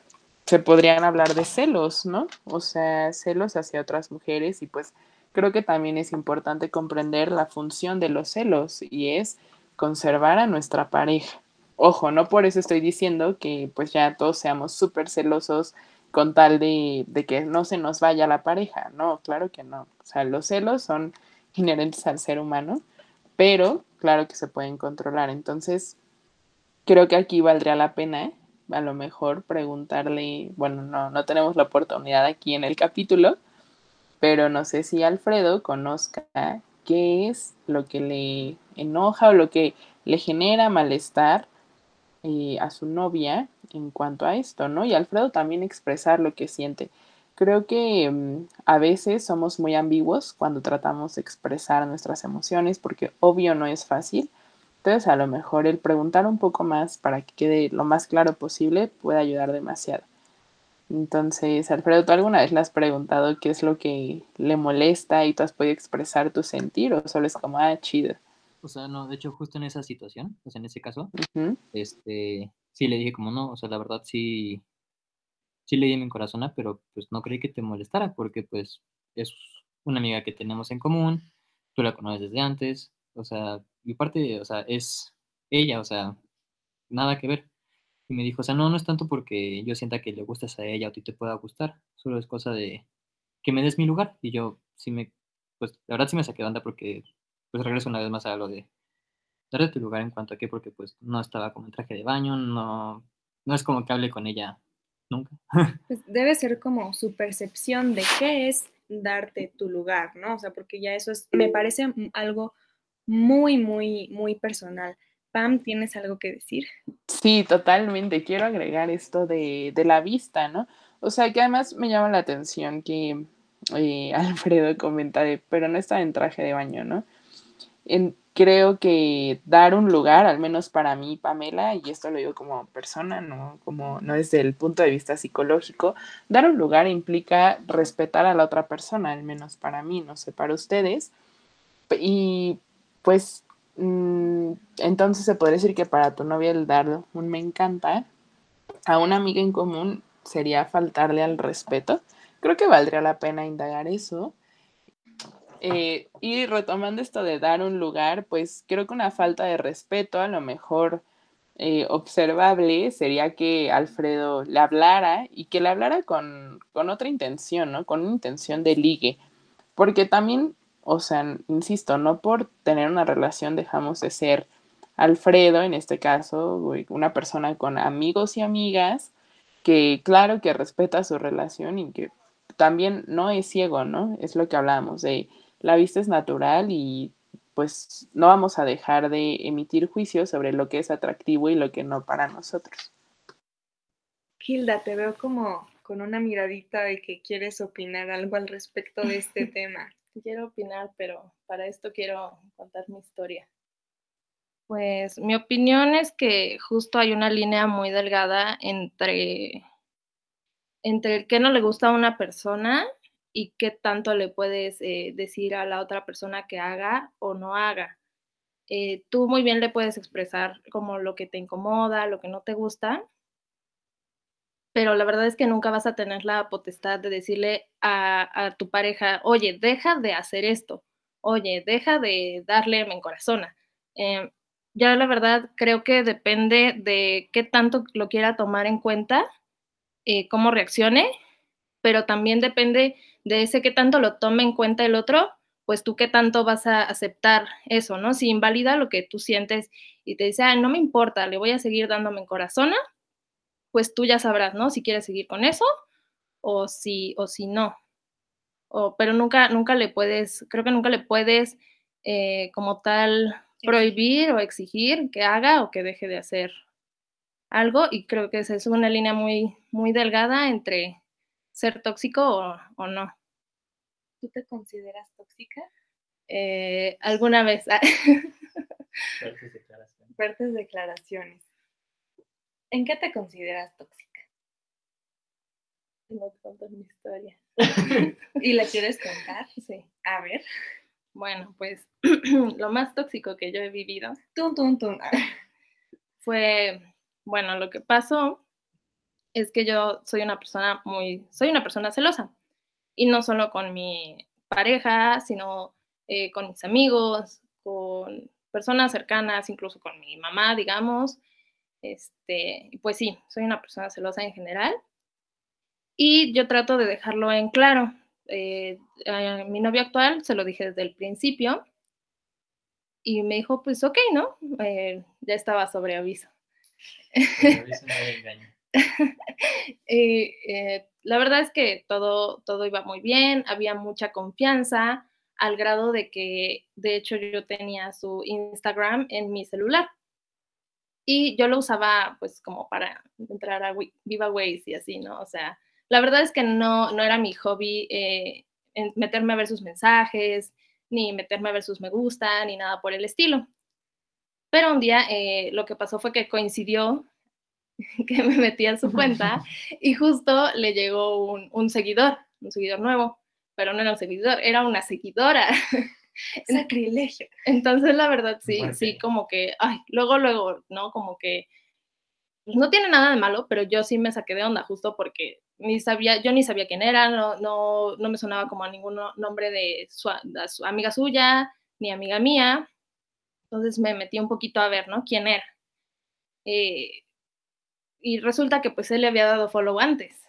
se podrían hablar de celos, ¿no? O sea, celos hacia otras mujeres y pues creo que también es importante comprender la función de los celos y es conservar a nuestra pareja. Ojo, no por eso estoy diciendo que pues ya todos seamos súper celosos con tal de, de, que no se nos vaya la pareja. No, claro que no. O sea, los celos son inherentes al ser humano, pero claro que se pueden controlar. Entonces, creo que aquí valdría la pena, a lo mejor preguntarle, bueno, no, no tenemos la oportunidad aquí en el capítulo, pero no sé si Alfredo conozca qué es lo que le enoja o lo que le genera malestar eh, a su novia en cuanto a esto, ¿no? Y Alfredo también expresar lo que siente. Creo que mm, a veces somos muy ambiguos cuando tratamos de expresar nuestras emociones porque obvio no es fácil entonces, a lo mejor el preguntar un poco más para que quede lo más claro posible puede ayudar demasiado. Entonces, Alfredo, ¿tú alguna vez le has preguntado qué es lo que le molesta y tú has podido expresar tu sentir o solo es como, ah, chido? O sea, no, de hecho, justo en esa situación, pues en ese caso, este, sí le dije como, no, o sea, la verdad sí, sí le di mi corazón, pero pues no creí que te molestara porque pues es una amiga que tenemos en común, tú la conoces desde antes, o sea, y parte, o sea, es ella, o sea, nada que ver. Y me dijo, o sea, no, no es tanto porque yo sienta que le gustas a ella o a ti te pueda gustar, solo es cosa de que me des mi lugar. Y yo sí me, pues la verdad sí me saqué de onda porque pues regreso una vez más a lo de darle tu lugar en cuanto a qué, porque pues no estaba como en traje de baño, no, no es como que hable con ella nunca. Pues debe ser como su percepción de qué es darte tu lugar, ¿no? O sea, porque ya eso es, me parece algo muy, muy, muy personal. Pam, ¿tienes algo que decir? Sí, totalmente. Quiero agregar esto de, de la vista, ¿no? O sea, que además me llama la atención que eh, Alfredo comenta de, pero no está en traje de baño, ¿no? Creo que dar un lugar, al menos para mí, Pamela, y esto lo digo como persona, no como no desde el punto de vista psicológico, dar un lugar implica respetar a la otra persona, al menos para mí, no sé, para ustedes. Y pues entonces se podría decir que para tu novia el dar un me encanta a una amiga en común sería faltarle al respeto. Creo que valdría la pena indagar eso eh, y retomando esto de dar un lugar, pues creo que una falta de respeto, a lo mejor eh, observable, sería que Alfredo le hablara y que le hablara con, con otra intención, ¿no? Con una intención de ligue. Porque también, o sea, insisto, no por tener una relación dejamos de ser Alfredo, en este caso, una persona con amigos y amigas, que claro que respeta su relación y que también no es ciego, ¿no? Es lo que hablábamos de la vista es natural y pues no vamos a dejar de emitir juicios sobre lo que es atractivo y lo que no para nosotros. Hilda, te veo como con una miradita de que quieres opinar algo al respecto de este tema. Quiero opinar, pero para esto quiero contar mi historia. Pues mi opinión es que justo hay una línea muy delgada entre, entre el que no le gusta a una persona y qué tanto le puedes eh, decir a la otra persona que haga o no haga. Eh, tú muy bien le puedes expresar como lo que te incomoda, lo que no te gusta, pero la verdad es que nunca vas a tener la potestad de decirle a, tu pareja, oye, deja de hacer esto, oye, deja de darle en corazón. Eh, ya la verdad creo que depende de qué tanto lo quiera tomar en cuenta, cómo reaccione, pero también depende de ese que tanto lo tome en cuenta el otro, pues tú qué tanto vas a aceptar eso, ¿no? Si invalida lo que tú sientes y te dice, ah, no me importa, le voy a seguir dándome en corazón, pues tú ya sabrás, ¿no? Si quieres seguir con eso o si, o si no. O, pero nunca, nunca le puedes, creo que nunca le puedes eh, como tal prohibir o exigir que haga o que deje de hacer algo y creo que esa es una línea muy, muy delgada entre ser tóxico o no. ¿Tú te consideras tóxica? Eh, alguna vez. Fuertes declaraciones. Fuertes declaraciones. ¿En qué te consideras tóxica? No contar mi historia. ¿Y la quieres contar? Sí. A ver. Bueno, pues lo más tóxico que yo he vivido tum, tum, tum. fue, bueno, lo que pasó es que yo soy una persona muy, soy una persona celosa y no solo con mi pareja, sino eh, con mis amigos, con personas cercanas, incluso con mi mamá, digamos. Este, pues sí, soy una persona celosa en general. Y yo trato de dejarlo en claro. Eh, a mi novio actual se lo dije desde el principio y me dijo, pues ok, ¿no? Eh, ya estaba sobre aviso. eh, la verdad es que todo, todo iba muy bien, había mucha confianza, al grado de que, de hecho, yo tenía su Instagram en mi celular. Y yo lo usaba, pues, como para entrar a giveaways y así, ¿no? O sea, la verdad es que no, no era mi hobby eh, meterme a ver sus mensajes, ni meterme a ver sus me gusta, ni nada por el estilo. Pero un día eh, lo que pasó fue que coincidió que me metí a su cuenta y justo le llegó un, seguidor, un seguidor nuevo, pero no era un seguidor, era una seguidora. Sacrilegio. Entonces, la verdad, sí, sí, como que, ay, luego, luego, ¿no? Como que pues, no tiene nada de malo, pero yo sí me saqué de onda justo porque ni sabía, yo ni sabía quién era, no, no, no me sonaba como a ningún nombre de su, su, amiga suya, ni amiga mía. Entonces me metí un poquito a ver, ¿no? ¿Quién era? Eh, y resulta que pues él le había dado follow antes.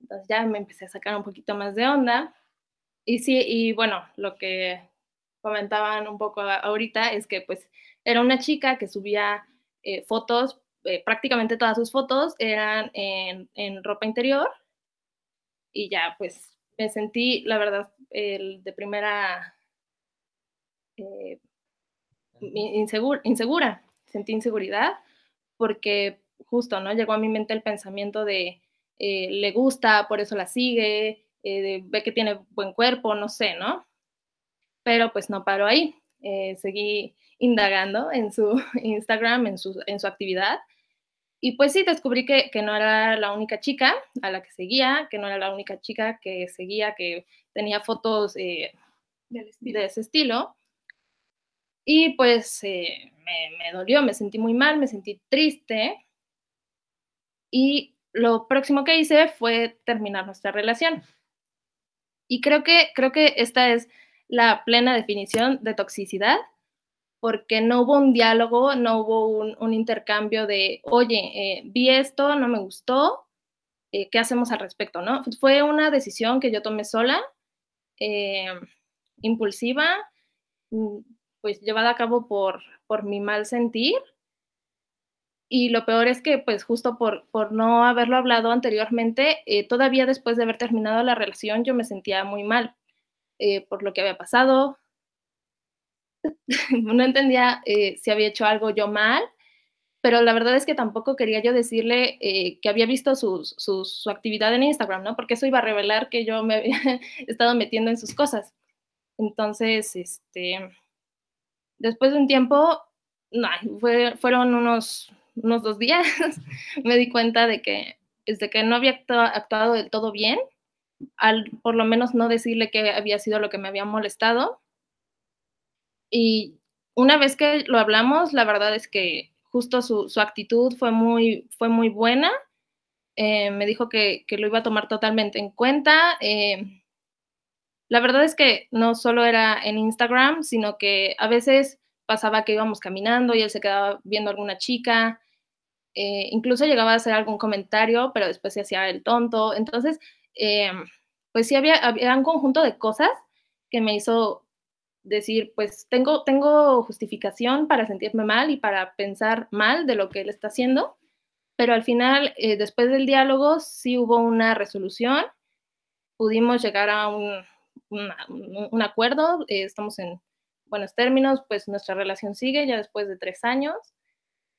Entonces ya me empecé a sacar un poquito más de onda. Y sí, y bueno, lo que comentaban un poco ahorita es que pues era una chica que subía eh, fotos, eh, prácticamente todas sus fotos eran en, en, ropa interior y ya pues me sentí, la verdad, el, de primera eh, insegura, insegura, sentí inseguridad porque justo, ¿no? Llegó a mi mente el pensamiento de eh, le gusta, por eso la sigue, eh, ve que tiene buen cuerpo, no sé, ¿no? Pero pues no paro ahí. Eh, seguí indagando en su Instagram, en su, en su actividad. Y pues sí, descubrí que, que, no era la única chica a la que seguía, que no era la única chica que seguía, que tenía fotos de ese estilo. Y pues me, me, dolió, me sentí muy mal, me sentí triste. Y lo próximo que hice fue terminar nuestra relación. Y creo que, creo que esta es la plena definición de toxicidad, porque no hubo un diálogo, no hubo un, intercambio de, oye, eh, vi esto, no me gustó, eh, ¿qué hacemos al respecto? ¿no? Fue una decisión que yo tomé sola, eh, impulsiva, mm, pues llevada a cabo por, por mi mal sentir y lo peor es que, pues justo por, por no haberlo hablado anteriormente, eh, todavía después de haber terminado la relación, yo me sentía muy mal eh, por lo que había pasado. no entendía eh, si había hecho algo yo mal, pero la verdad es que tampoco quería yo decirle que había visto su, su, actividad en Instagram, ¿no? Porque eso iba a revelar que yo me había estado metiendo en sus cosas. Entonces, este, después de un tiempo, no, fue, fueron unos unos dos días, me di cuenta de que desde que no había actuado del todo bien, al por lo menos no decirle que había sido lo que me había molestado. Y una vez que lo hablamos, la verdad es que justo su, actitud fue muy, fue muy buena. Eh, me dijo que, lo iba a tomar totalmente en cuenta. Eh, la verdad es que no solo era en Instagram, sino que a veces pasaba que íbamos caminando y él se quedaba viendo a alguna chica eh, incluso llegaba a hacer algún comentario, pero después se hacía el tonto. Entonces, eh, pues sí había, un conjunto de cosas que me hizo decir, pues tengo, tengo justificación para sentirme mal y para pensar mal de lo que él está haciendo, pero al final, eh, después del diálogo, sí hubo una resolución, pudimos llegar a un, un acuerdo, estamos en buenos términos, pues nuestra relación sigue ya después de tres años.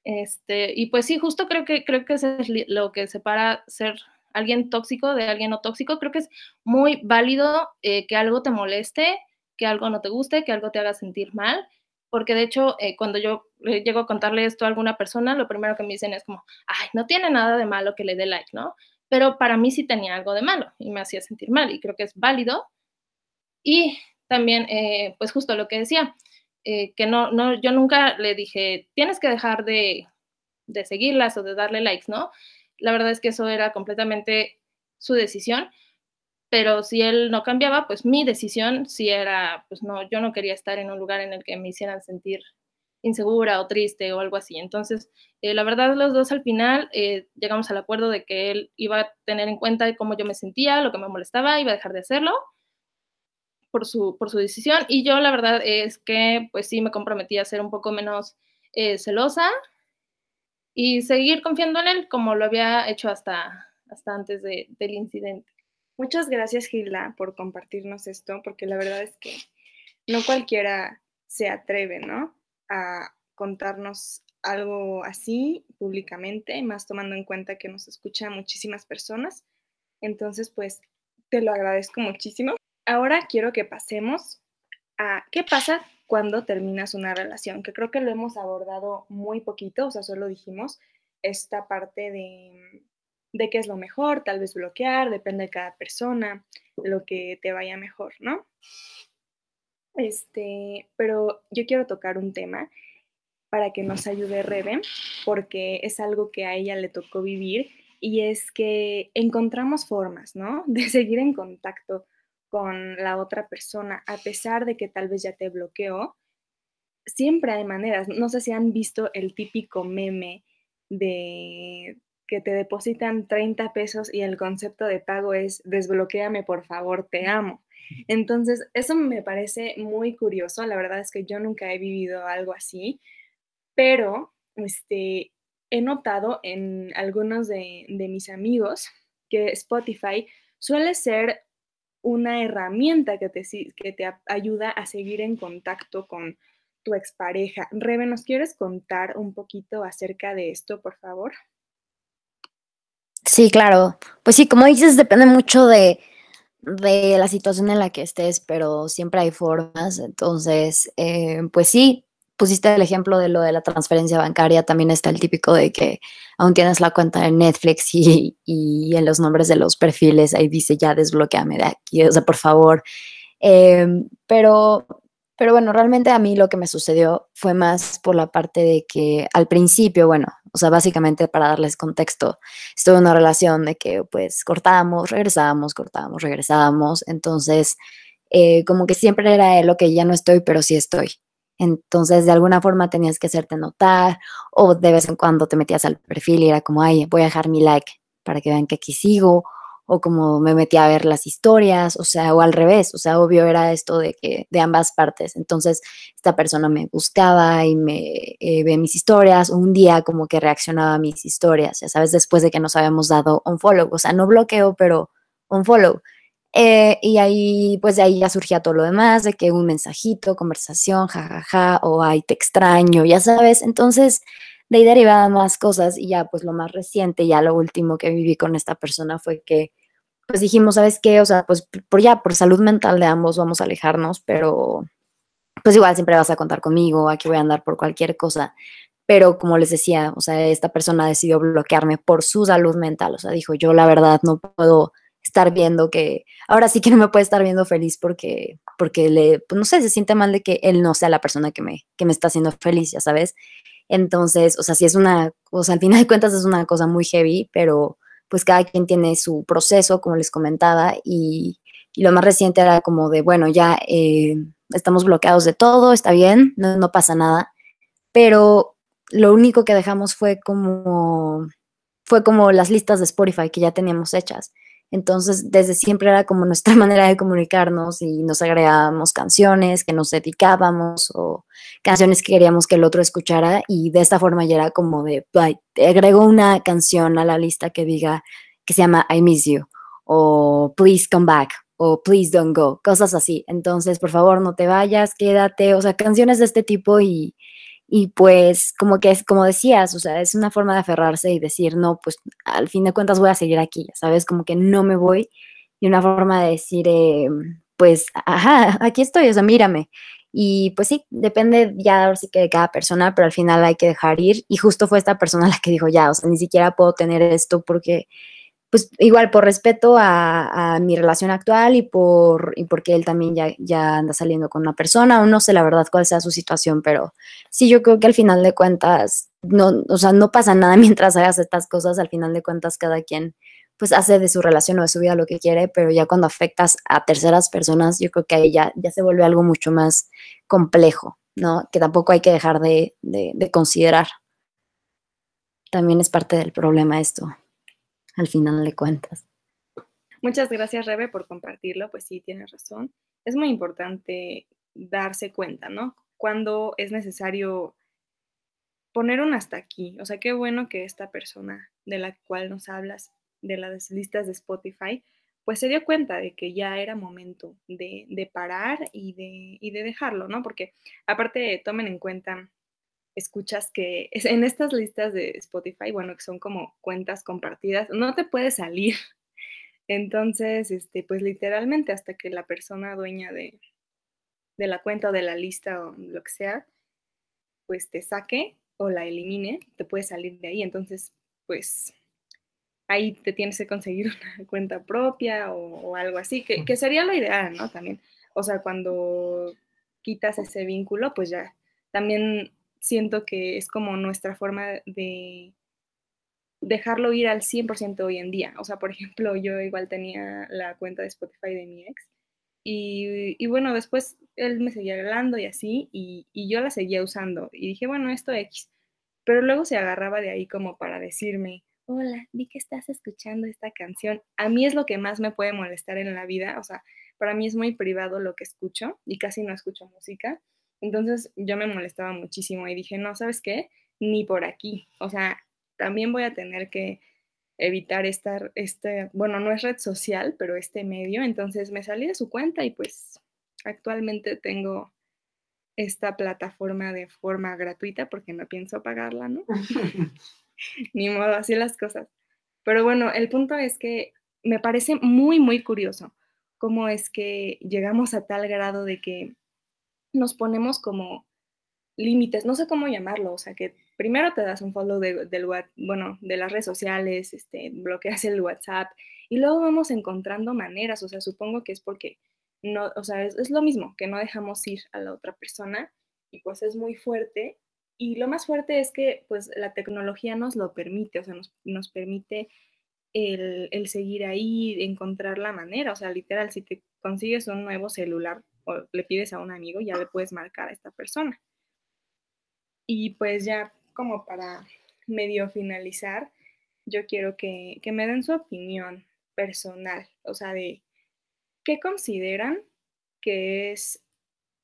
Este, y pues sí, justo creo que, creo que eso es lo que separa ser alguien tóxico de alguien no tóxico. Creo que es muy válido eh, que algo te moleste, que algo no te guste, que algo te haga sentir mal, porque de hecho, eh, cuando yo llego a contarle esto a alguna persona, lo primero que me dicen es como, ay, no tiene nada de malo que le dé like, ¿no? Pero para mí sí tenía algo de malo y me hacía sentir mal y creo que es válido. Y también, eh, pues justo lo que decía, eh, que no, no, yo nunca le dije, tienes que dejar de, de seguirlas o de darle likes, ¿no? La verdad es que eso era completamente su decisión, pero si él no cambiaba, pues mi decisión sí era, pues no, yo no quería estar en un lugar en el que me hicieran sentir insegura o triste o algo así. Entonces, eh, la verdad, los dos al final eh, llegamos al acuerdo de que él iba a tener en cuenta cómo yo me sentía, lo que me molestaba, iba a dejar de hacerlo por su, por su decisión y yo la verdad es que pues sí me comprometí a ser un poco menos eh, celosa y seguir confiando en él como lo había hecho hasta, hasta antes de, del incidente. Muchas gracias Gilda por compartirnos esto porque la verdad es que no cualquiera se atreve, ¿no? A contarnos algo así públicamente, más tomando en cuenta que nos escuchan muchísimas personas. Entonces, pues, te lo agradezco muchísimo. Ahora quiero que pasemos a qué pasa cuando terminas una relación, que creo que lo hemos abordado muy poquito, o sea, solo dijimos esta parte de, de qué es lo mejor, tal vez bloquear, depende de cada persona, lo que te vaya mejor, ¿no? Este, pero yo quiero tocar un tema para que nos ayude Rebe, porque es algo que a ella le tocó vivir y es que encontramos formas, ¿no? De seguir en contacto con la otra persona, a pesar de que tal vez ya te bloqueó, siempre hay maneras. No sé si han visto el típico meme de que te depositan 30 pesos y el concepto de pago es desbloquéame por favor, te amo. Entonces, eso me parece muy curioso. La verdad es que yo nunca he vivido algo así, pero este, he notado en algunos de, de mis amigos que Spotify suele ser una herramienta que te, que te ayuda a seguir en contacto con tu expareja. Rebe, ¿nos quieres contar un poquito acerca de esto, por favor? Sí, claro. Pues sí, como dices, depende mucho de, de la situación en la que estés, pero siempre hay formas. Entonces, eh, pues sí, pusiste el ejemplo de lo de la transferencia bancaria, también está el típico de que aún tienes la cuenta de Netflix y, y en los nombres de los perfiles ahí dice ya desbloqueame de aquí, o sea, por favor. Em, pero, pero bueno, realmente a mí lo que me sucedió fue más por la parte de que al principio, bueno, o sea, básicamente para darles contexto, estuve en una relación de que pues cortábamos, regresábamos, cortábamos, regresábamos, entonces eh, como que siempre era lo que ya no estoy, pero sí estoy. Entonces, de alguna forma tenías que hacerte notar o de vez en cuando te metías al perfil y era como, ay, voy a dejar mi like para que vean que aquí sigo o como me metía a ver las historias, o sea, o al revés, o sea, obvio era esto de que de ambas partes. Entonces, esta persona me buscaba y me eh, ve mis historias, un día como que reaccionaba a mis historias, ya sabes, después de que nos habíamos dado un follow, o sea, no bloqueo, pero un follow. Eh, y ahí, pues de ahí ya surgía todo lo demás, de que un mensajito, conversación, jajaja, o ay, te extraño, ya sabes. Entonces, de ahí derivaban más cosas y ya, pues lo más reciente, ya lo último que viví con esta persona fue que, pues dijimos, ¿sabes qué? O sea, pues por ya, por salud mental de ambos vamos a alejarnos, pero pues igual siempre vas a contar conmigo, aquí voy a andar por cualquier cosa. Pero como les decía, o sea, esta persona decidió bloquearme por su salud mental, o sea, dijo, yo la verdad no puedo estar viendo que ahora sí que no me puede estar viendo feliz porque, porque le, pues no sé, se siente mal de que él no sea la persona que me, que me está haciendo feliz, ya sabes. Entonces, o sea, si es una, o sea, al final de cuentas es una cosa muy heavy, pero pues cada quien tiene su proceso, como les comentaba, y, y lo más reciente era como de, bueno, ya eh, estamos bloqueados de todo, está bien, no, no pasa nada, pero lo único que dejamos fue como, fue como las listas de Spotify que ya teníamos hechas. Entonces, desde siempre era como nuestra manera de comunicarnos y nos agregábamos canciones que nos dedicábamos o canciones que queríamos que el otro escuchara y de esta forma ya era como de, te agrego una canción a la lista que diga que se llama I Miss You o Please Come Back o Please Don't Go, cosas así. Entonces, por favor, no te vayas, quédate, o sea, canciones de este tipo y, y pues, como que es, como decías, o sea, es una forma de aferrarse y decir, no, pues al fin de cuentas voy a seguir aquí, ¿sabes? Como que no me voy. Y una forma de decir, eh, pues, ajá, aquí estoy, o sea, mírame. Y pues sí, depende ya ahora sí que de cada persona, pero al final hay que dejar ir. Y justo fue esta persona la que dijo, ya, o sea, ni siquiera puedo tener esto porque pues igual por respeto a, mi relación actual y por y porque él también ya, ya anda saliendo con una persona, o no sé la verdad cuál sea su situación, pero sí yo creo que al final de cuentas, no, o sea, no pasa nada mientras hagas estas cosas, al final de cuentas cada quien pues hace de su relación o de su vida lo que quiere, pero ya cuando afectas a terceras personas, yo creo que ahí ya, ya se vuelve algo mucho más complejo, ¿no? Que tampoco hay que dejar de, de considerar. También es parte del problema esto al final de cuentas. Muchas gracias, Rebe, por compartirlo. Pues sí, tienes razón. Es muy importante darse cuenta, ¿no? Cuando es necesario poner un hasta aquí. O sea, qué bueno que esta persona de la cual nos hablas, de las listas de Spotify, pues se dio cuenta de que ya era momento de, parar y de, y de dejarlo, ¿no? Porque aparte tomen en cuenta escuchas que en estas listas de Spotify, bueno, que son como cuentas compartidas, no te puede salir. Entonces, este, pues literalmente hasta que la persona dueña de, de la cuenta o de la lista o lo que sea, pues te saque o la elimine, te puede salir de ahí. Entonces, pues ahí te tienes que conseguir una cuenta propia o, algo así, que, que, sería lo ideal, ¿no? También, o sea, cuando quitas ese vínculo, pues ya también siento que es como nuestra forma de dejarlo ir al 100% hoy en día. O sea, por ejemplo, yo igual tenía la cuenta de Spotify de mi ex y, bueno, después él me seguía hablando y así y, y, yo la seguía usando y dije, bueno, esto X. Pero luego se agarraba de ahí como para decirme, hola, vi que estás escuchando esta canción. A mí es lo que más me puede molestar en la vida, o sea, para mí es muy privado lo que escucho y casi no escucho música. Entonces yo me molestaba muchísimo y dije, no, ¿sabes qué? Ni por aquí. O sea, también voy a tener que evitar estar, este, bueno, no es red social, pero este medio. Entonces me salí de su cuenta y pues actualmente tengo esta plataforma de forma gratuita porque no pienso pagarla, ¿no? Ni modo, así las cosas. Pero bueno, el punto es que me parece muy, muy curioso cómo es que llegamos a tal grado de que nos ponemos como límites, no sé cómo llamarlo, o sea, que primero te das un follow de, bueno, de las redes sociales, este, bloqueas el WhatsApp y luego vamos encontrando maneras, o sea, supongo que es porque no, o sea, es, lo mismo, que no dejamos ir a la otra persona y pues es muy fuerte. Y lo más fuerte es que pues la tecnología nos lo permite, o sea, nos, nos permite el, el, seguir ahí, encontrar la manera, o sea, literal, si te consigues un nuevo celular o le pides a un amigo, ya le puedes marcar a esta persona. Y pues ya como para medio finalizar, yo quiero que, que me den su opinión personal, o sea, de qué consideran que es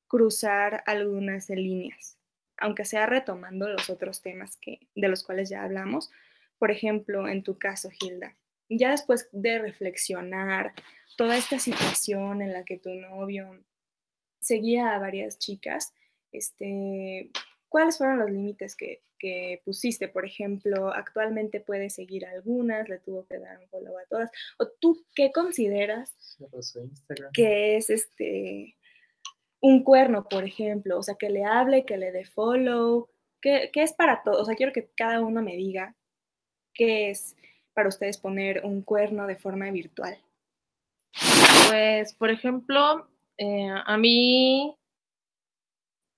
cruzar algunas líneas, aunque sea retomando los otros temas que, de los cuales ya hablamos. Por ejemplo, en tu caso, Hilda, ya después de reflexionar toda esta situación en la que tu novio seguía a varias chicas, este, ¿cuáles fueron los límites que, pusiste? Por ejemplo, actualmente puedes seguir a algunas, le tuvo que dar un follow a todas. ¿O tú qué consideras que es este un cuerno, por ejemplo? O sea, que le hable, que le dé follow. ¿Qué, qué es para todos? O sea, quiero que cada uno me diga qué es para ustedes poner un cuerno de forma virtual. Pues, por ejemplo, eh, a mí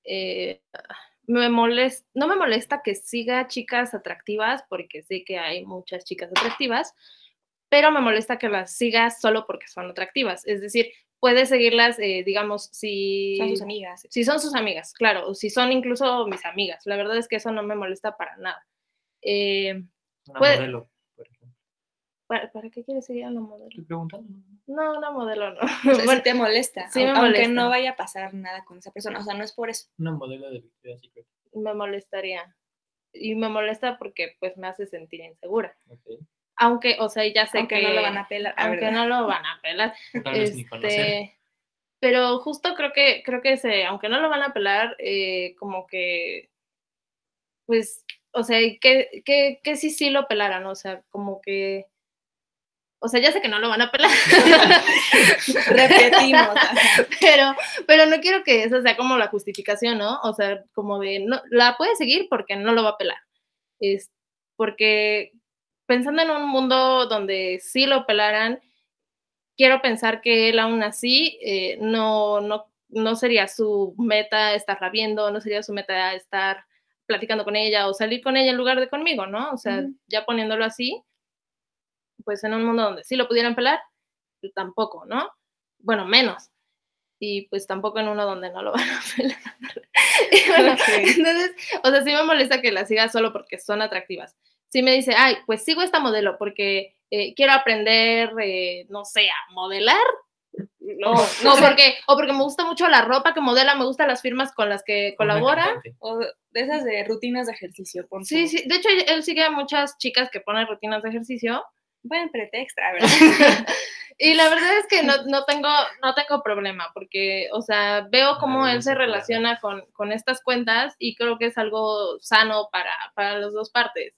eh, me molesta, no me molesta que siga chicas atractivas, porque sé que hay muchas chicas atractivas, pero me molesta que las siga solo porque son atractivas. Es decir, puede seguirlas, eh, digamos, si... Son sus amigas. Si son sus amigas, claro, o si son incluso mis amigas. La verdad es que eso no me molesta para nada. Eh, modelo. ¿Para, qué quieres seguir a la modelo? Estoy preguntando. No, una modelo no. bueno, te molesta. Sí, me aunque no vaya a pasar nada con esa persona. O sea, no es por eso. Una modelo de Victoria's Secret. Me molestaría. Y me molesta porque pues me hace sentir insegura. Aunque, o sea, ya sé que. no lo van a pelar. Aunque no lo van a pelar. este, pero justo creo que, creo que se, aunque no lo van a pelar, eh, como que. Pues, o sea, que, que, que sí, sí lo pelaran. O sea, como que o sea, ya sé que no lo van a pelar. Repetimos. pero, pero no quiero que eso sea como la justificación, ¿no? O sea, como de, no, la puede seguir porque no lo va a pelar. Es porque pensando en un mundo donde sí lo pelaran, quiero pensar que él aún así eh, no, no, no sería su meta estarla viendo, no sería su meta estar platicando con ella o salir con ella en lugar de conmigo, ¿no? O sea, ya poniéndolo así, pues en un mundo donde sí lo pudieran pelar, tampoco, ¿no? Bueno, menos. Y pues tampoco en uno donde no lo van a pelar. entonces, o sea, sí me molesta que la siga solo porque son atractivas. Sí me dice, ay, pues sigo esta modelo porque eh, quiero aprender, eh, no sé, a modelar. No, no, porque, o porque me gusta mucho la ropa que modela, me gustan las firmas con las que colabora. O de esas de rutinas de ejercicio. sí, sí, de hecho él sigue a muchas chicas que ponen rutinas de ejercicio buen pretexto, ¿verdad? y la verdad es que no, no, tengo, no tengo problema, porque, o sea, veo cómo él se relaciona con, con, estas cuentas y creo que es algo sano para, para las dos partes.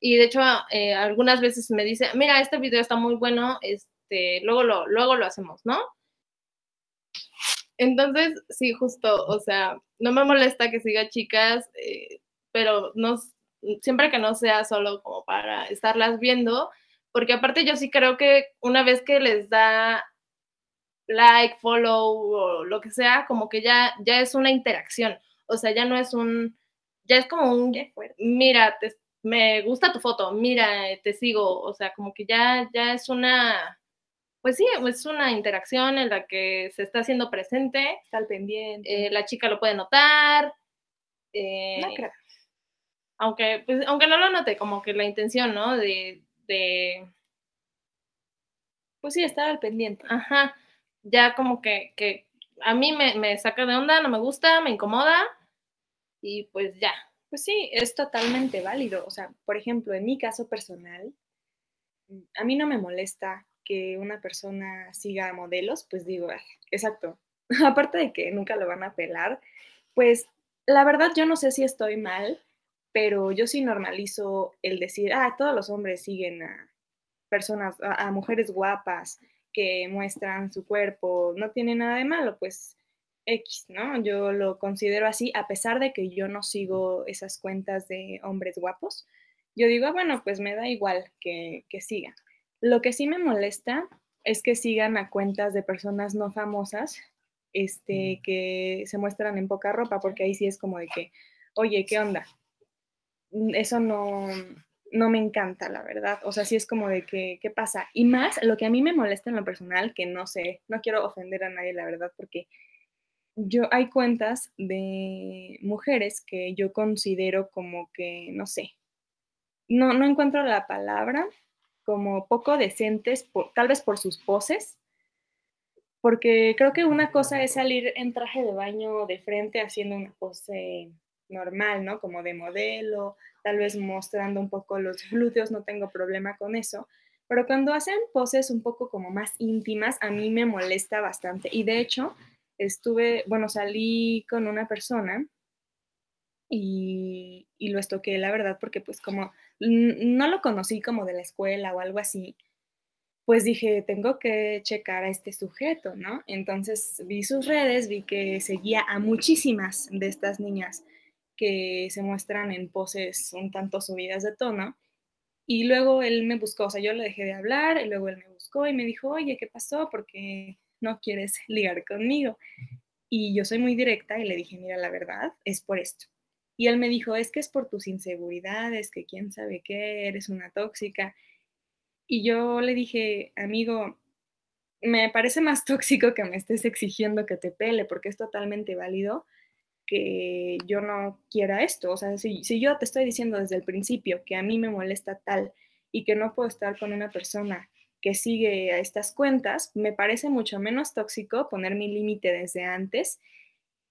Y de hecho, eh, algunas veces me dice, mira, este video está muy bueno, este, luego, lo, luego lo hacemos, ¿no? Entonces, sí, justo, o sea, no me molesta que siga chicas, eh, pero no, siempre que no sea solo como para estarlas viendo, porque aparte yo sí creo que una vez que les da like, follow o lo que sea, como que ya, ya es una interacción, o sea, ya no es un, ya es como un, mira, me gusta tu foto, mira, te sigo, o sea, como que ya, ya es una, pues sí, es una interacción en la que se está haciendo presente. Está al pendiente. Eh, la chica lo puede notar. Eh, aunque, pues, aunque no lo note, como que la intención, ¿no? De, de, Pues sí, estar al pendiente. ajá, ya como que, que a mí me, me saca de onda, no me gusta, me incomoda y pues ya. Pues sí, es totalmente válido. O sea, por ejemplo, en mi caso personal, a mí no me molesta que una persona siga modelos, pues digo, "Ay, exacto. Aparte de que nunca lo van a pelar, pues la verdad yo no sé si estoy mal, pero yo sí normalizo el decir, ah, todos los hombres siguen a personas, a, a mujeres guapas que muestran su cuerpo, no tiene nada de malo, pues X, ¿no? Yo lo considero así, a pesar de que yo no sigo esas cuentas de hombres guapos. Yo digo, "Ah, bueno, pues me da igual que, que sigan. Lo que sí me molesta es que sigan a cuentas de personas no famosas, este, que se muestran en poca ropa, porque ahí sí es como de que, oye, ¿qué onda? Mm, Eso no, no me encanta, la verdad. O sea, sí es como de que, ¿qué pasa? Y más, lo que a mí me molesta en lo personal, que no sé, no quiero ofender a nadie, la verdad, porque yo hay cuentas de mujeres que yo considero como que, no sé, no, no encuentro la palabra, como poco decentes, por- tal vez por sus poses, porque creo que una cosa es salir en traje de baño de frente haciendo una pose normal, ¿no? Como de modelo, tal vez mostrando un poco los glúteos, no tengo problema con eso. Pero cuando hacen poses un poco como más íntimas, a mí me molesta bastante. Y de hecho, estuve, bueno, salí con una persona y, y lo estoqué, la verdad, porque pues como no lo conocí como de la escuela o algo así, pues dije, tengo que checar a este sujeto, ¿no? Entonces vi sus redes, vi que seguía a muchísimas de estas niñas que se muestran en poses un tanto subidas de tono. Y luego él me buscó, o sea, yo le dejé de hablar, y luego él me buscó y me dijo, oye, ¿qué pasó? ¿Por qué no quieres ligar conmigo? Y yo soy muy directa y le dije, mira, la verdad es por esto. Y él me dijo, es que es por tus inseguridades, que quién sabe qué, eres una tóxica. Y yo le dije, amigo, me parece más tóxico que me estés exigiendo que te pele, porque es totalmente válido que yo no quiera esto. O sea, si, si yo te estoy diciendo desde el principio que a mí me molesta tal y que no puedo estar con una persona que sigue a estas cuentas, me parece mucho menos tóxico poner mi límite desde antes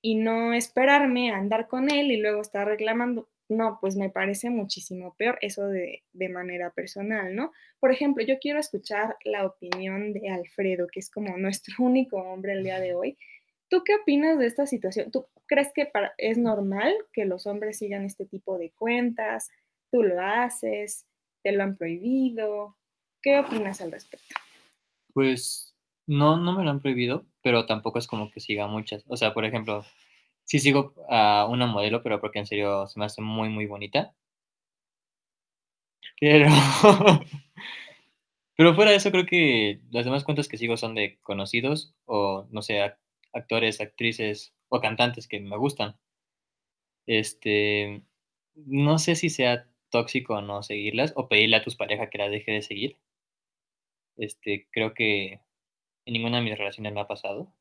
y no esperarme a andar con él y luego estar reclamando. No, pues me parece muchísimo peor eso de, de manera personal, ¿no? Por ejemplo, yo quiero escuchar la opinión de Alfredo, que es como nuestro único hombre el día de hoy. ¿Tú qué opinas de esta situación? ¿Tú crees que es normal que los hombres sigan este tipo de cuentas? ¿Tú lo haces? ¿Te lo han prohibido? ¿Qué opinas al respecto? Pues no, no me lo han prohibido, pero tampoco es como que siga muchas. O sea, por ejemplo, sí sigo a una modelo, pero porque en serio se me hace muy, muy bonita. Pero, pero fuera de eso, creo que las demás cuentas que sigo son de conocidos o, no sé, actores, actrices o cantantes que me gustan. Este, no sé si sea tóxico o no seguirlas o pedirle a tus parejas que las deje de seguir. Este, creo que en ninguna de mis relaciones me ha pasado.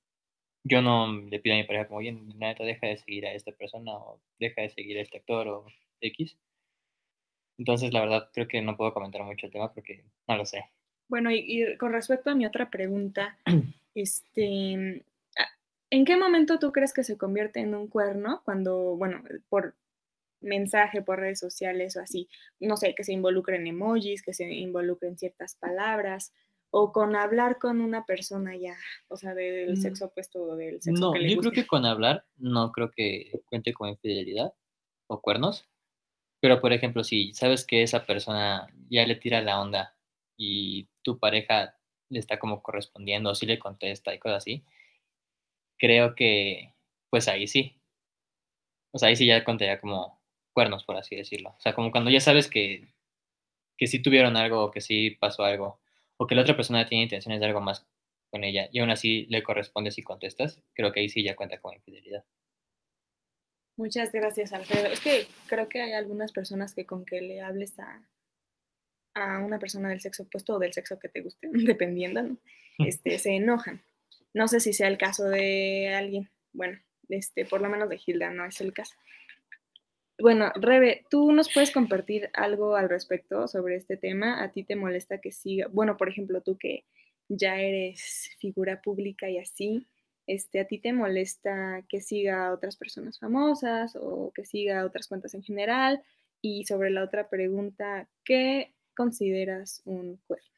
Yo no le pido a mi pareja como, oye, neta, deja de seguir a esta persona o deja de seguir a este actor o X. Entonces, la verdad, creo que no puedo comentar mucho el tema porque no lo sé. Bueno, y, y con respecto a mi otra pregunta, este, ¿en qué momento tú crees que se convierte en un cuerno cuando, bueno, por mensaje, por redes sociales o así, no sé, que se involucren emojis, que se involucren ciertas palabras, o con hablar con una persona ya, o sea, del Mm, sexo opuesto o del sexo No, que le yo creo que con hablar no creo que cuente con infidelidad o cuernos. Pero, por ejemplo, si sabes que esa persona ya le tira la onda y tu pareja le está como correspondiendo o si le contesta y cosas así, creo que pues ahí sí. O sea, ahí sí ya contaría como cuernos, por así decirlo. O sea, como cuando ya sabes que, que sí tuvieron algo o que sí pasó algo o que la otra persona tiene intenciones de algo más con ella y aún así le correspondes y contestas, creo que ahí sí ya cuenta con infidelidad. Muchas gracias, Alfredo. Es que creo que hay algunas personas que con que le hables a, a una persona del sexo opuesto o del sexo que te guste, dependiendo, ¿no? este, se enojan. No sé si sea el caso de alguien. Bueno, este, por lo menos de Hilda no es el caso. Bueno, Rebe, ¿tú nos puedes compartir algo al respecto sobre este tema? ¿A ti te molesta que siga? Bueno, por ejemplo, tú que ya eres figura pública y así, este, ¿a ti te molesta que siga a otras personas famosas o que siga a otras cuentas en general? Y sobre la otra pregunta, ¿qué consideras un cuerno?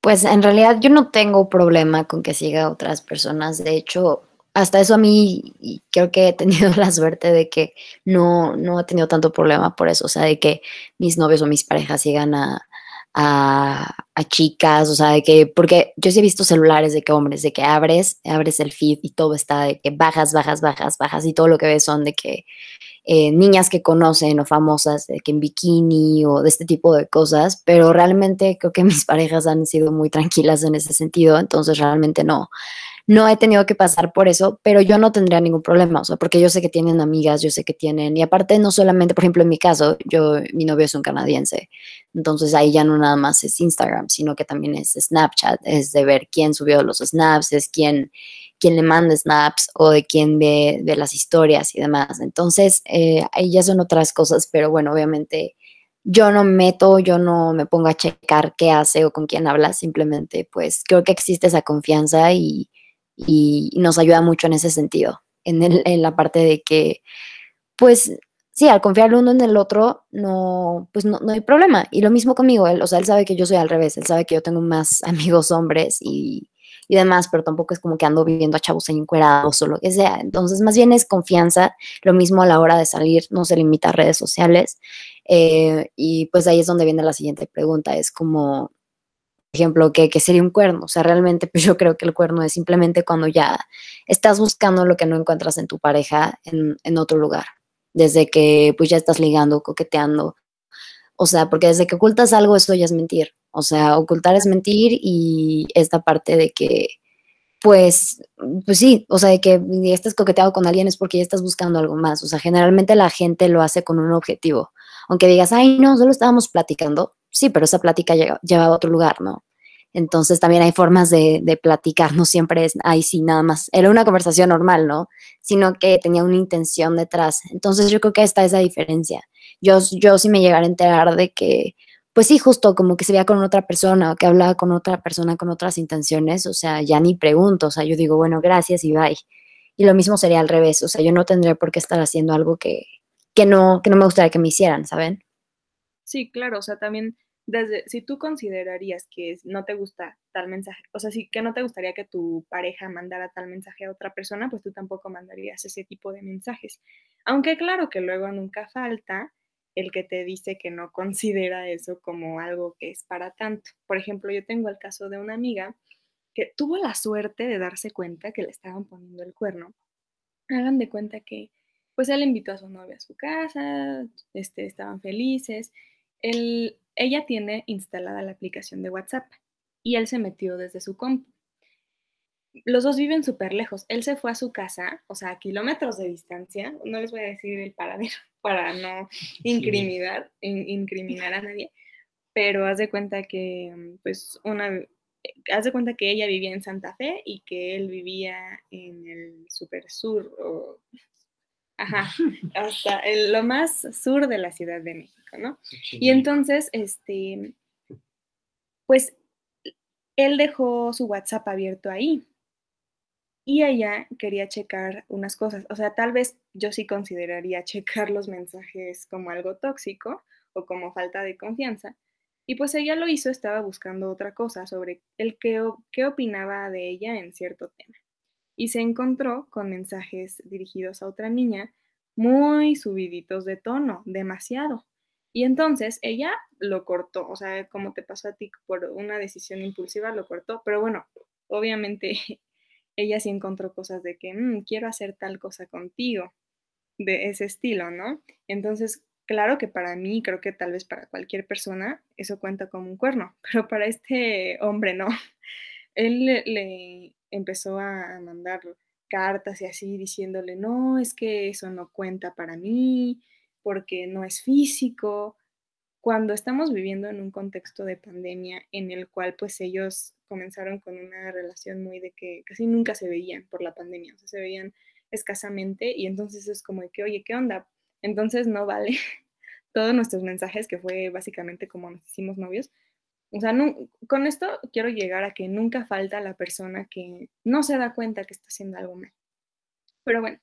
Pues en realidad yo no tengo problema con que siga otras personas. De hecho, hasta eso a mí creo que he tenido la suerte de que no, no he tenido tanto problema por eso. O sea, de que mis novios o mis parejas sigan a, a, a, chicas, o sea, de que, porque yo sí he visto celulares de que hombres, de que abres, abres el feed y todo está de que bajas, bajas, bajas, bajas y todo lo que ves son de que eh, niñas que conocen o famosas, de que en bikini o de este tipo de cosas, pero realmente creo que mis parejas han sido muy tranquilas en ese sentido, entonces realmente no, no he tenido que pasar por eso, pero yo no tendría ningún problema, o sea, porque yo sé que tienen amigas, yo sé que tienen, y aparte no solamente, por ejemplo, en mi caso, yo, mi novio es un canadiense, entonces ahí ya no nada más es Instagram, sino que también es Snapchat, es de ver quién subió los snaps, es quién, quién le manda snaps o de quién ve, las historias y demás. Entonces, eh, ahí ya son otras cosas, pero bueno, obviamente yo no me meto, yo no me pongo a checar qué hace o con quién habla, simplemente pues creo que existe esa confianza y y nos ayuda mucho en ese sentido, en, el, en la parte de que, pues, sí, al confiar uno en el otro, no, pues no, no, hay problema. Y lo mismo conmigo, él, o sea, él sabe que yo soy al revés, él sabe que yo tengo más amigos hombres y, y demás, pero tampoco es como que ando viviendo a chavos encuerados o lo que sea. Entonces, más bien es confianza, lo mismo a la hora de salir, no se limita a redes sociales. Eh, y pues ahí es donde viene la siguiente pregunta, es como, ejemplo, que, sería un cuerno. O sea, realmente pues yo creo que el cuerno es simplemente cuando ya estás buscando lo que no encuentras en tu pareja en, en otro lugar. Desde que pues ya estás ligando, coqueteando. O sea, porque desde que ocultas algo, eso ya es mentir. O sea, ocultar es mentir y esta parte de que, pues, pues sí, o sea, de que estás coqueteado con alguien es porque ya estás buscando algo más. O sea, generalmente la gente lo hace con un objetivo. Aunque digas, ay, no, solo estábamos platicando, sí, pero esa plática lleva, a otro lugar, ¿no? Entonces también hay formas de, de, platicar, no siempre es, ay, sí, nada más, era una conversación normal, ¿no? Sino que tenía una intención detrás. Entonces yo creo que está esa diferencia. Yo, yo sí me llegara a enterar de que, pues sí, justo como que se veía con otra persona o que hablaba con otra persona con otras intenciones, o sea, ya ni pregunto, o sea, yo digo, bueno, gracias y bye. Y lo mismo sería al revés, o sea, yo no tendría por qué estar haciendo algo que, que, no, que no me gustaría que me hicieran, ¿saben? Sí, claro, o sea, también desde, si tú considerarías que no te gusta tal mensaje, o sea, si que no te gustaría que tu pareja mandara tal mensaje a otra persona, pues tú tampoco mandarías ese tipo de mensajes. Aunque claro que luego nunca falta el que te dice que no considera eso como algo que es para tanto. Por ejemplo, yo tengo el caso de una amiga que tuvo la suerte de darse cuenta que le estaban poniendo el cuerno. Hagan de cuenta que pues él invitó a su novia a su casa, este, estaban felices. Él, ella tiene instalada la aplicación de WhatsApp y él se metió desde su compu. Los dos viven súper lejos. Él se fue a su casa, o sea, a kilómetros de distancia. No les voy a decir el paradero para no incriminar, incriminar a nadie, pero haz de cuenta que, pues, una, haz de cuenta que ella vivía en Santa Fe y que él vivía en el super sur, o, ajá, hasta lo más sur de la Ciudad de México. ¿no? Y entonces, este, pues él dejó su WhatsApp abierto ahí y ella quería checar unas cosas. O sea, tal vez yo sí consideraría checar los mensajes como algo tóxico o como falta de confianza. Y pues ella lo hizo, estaba buscando otra cosa sobre el qué, qué opinaba de ella en cierto tema. Y se encontró con mensajes dirigidos a otra niña muy subiditos de tono, demasiado. Y entonces ella lo cortó, o sea, como te pasó a ti por una decisión impulsiva, lo cortó, pero bueno, obviamente ella sí encontró cosas de que mm, quiero hacer tal cosa contigo, de ese estilo, ¿no? Entonces, claro que para mí, creo que tal vez para cualquier persona, eso cuenta como un cuerno, pero para este hombre no. Él le, le empezó a mandar cartas y así diciéndole, no, es que eso no cuenta para mí, porque no es físico. Cuando estamos viviendo en un contexto de pandemia en el cual pues ellos comenzaron con una relación muy de que casi nunca se veían por la pandemia, o se veían escasamente y entonces es como que, oye, ¿qué onda? Entonces no vale todos nuestros mensajes, que fue básicamente como nos hicimos novios. O sea, con esto quiero llegar a que nunca falta la persona que no se da cuenta que está haciendo algo mal. Pero bueno,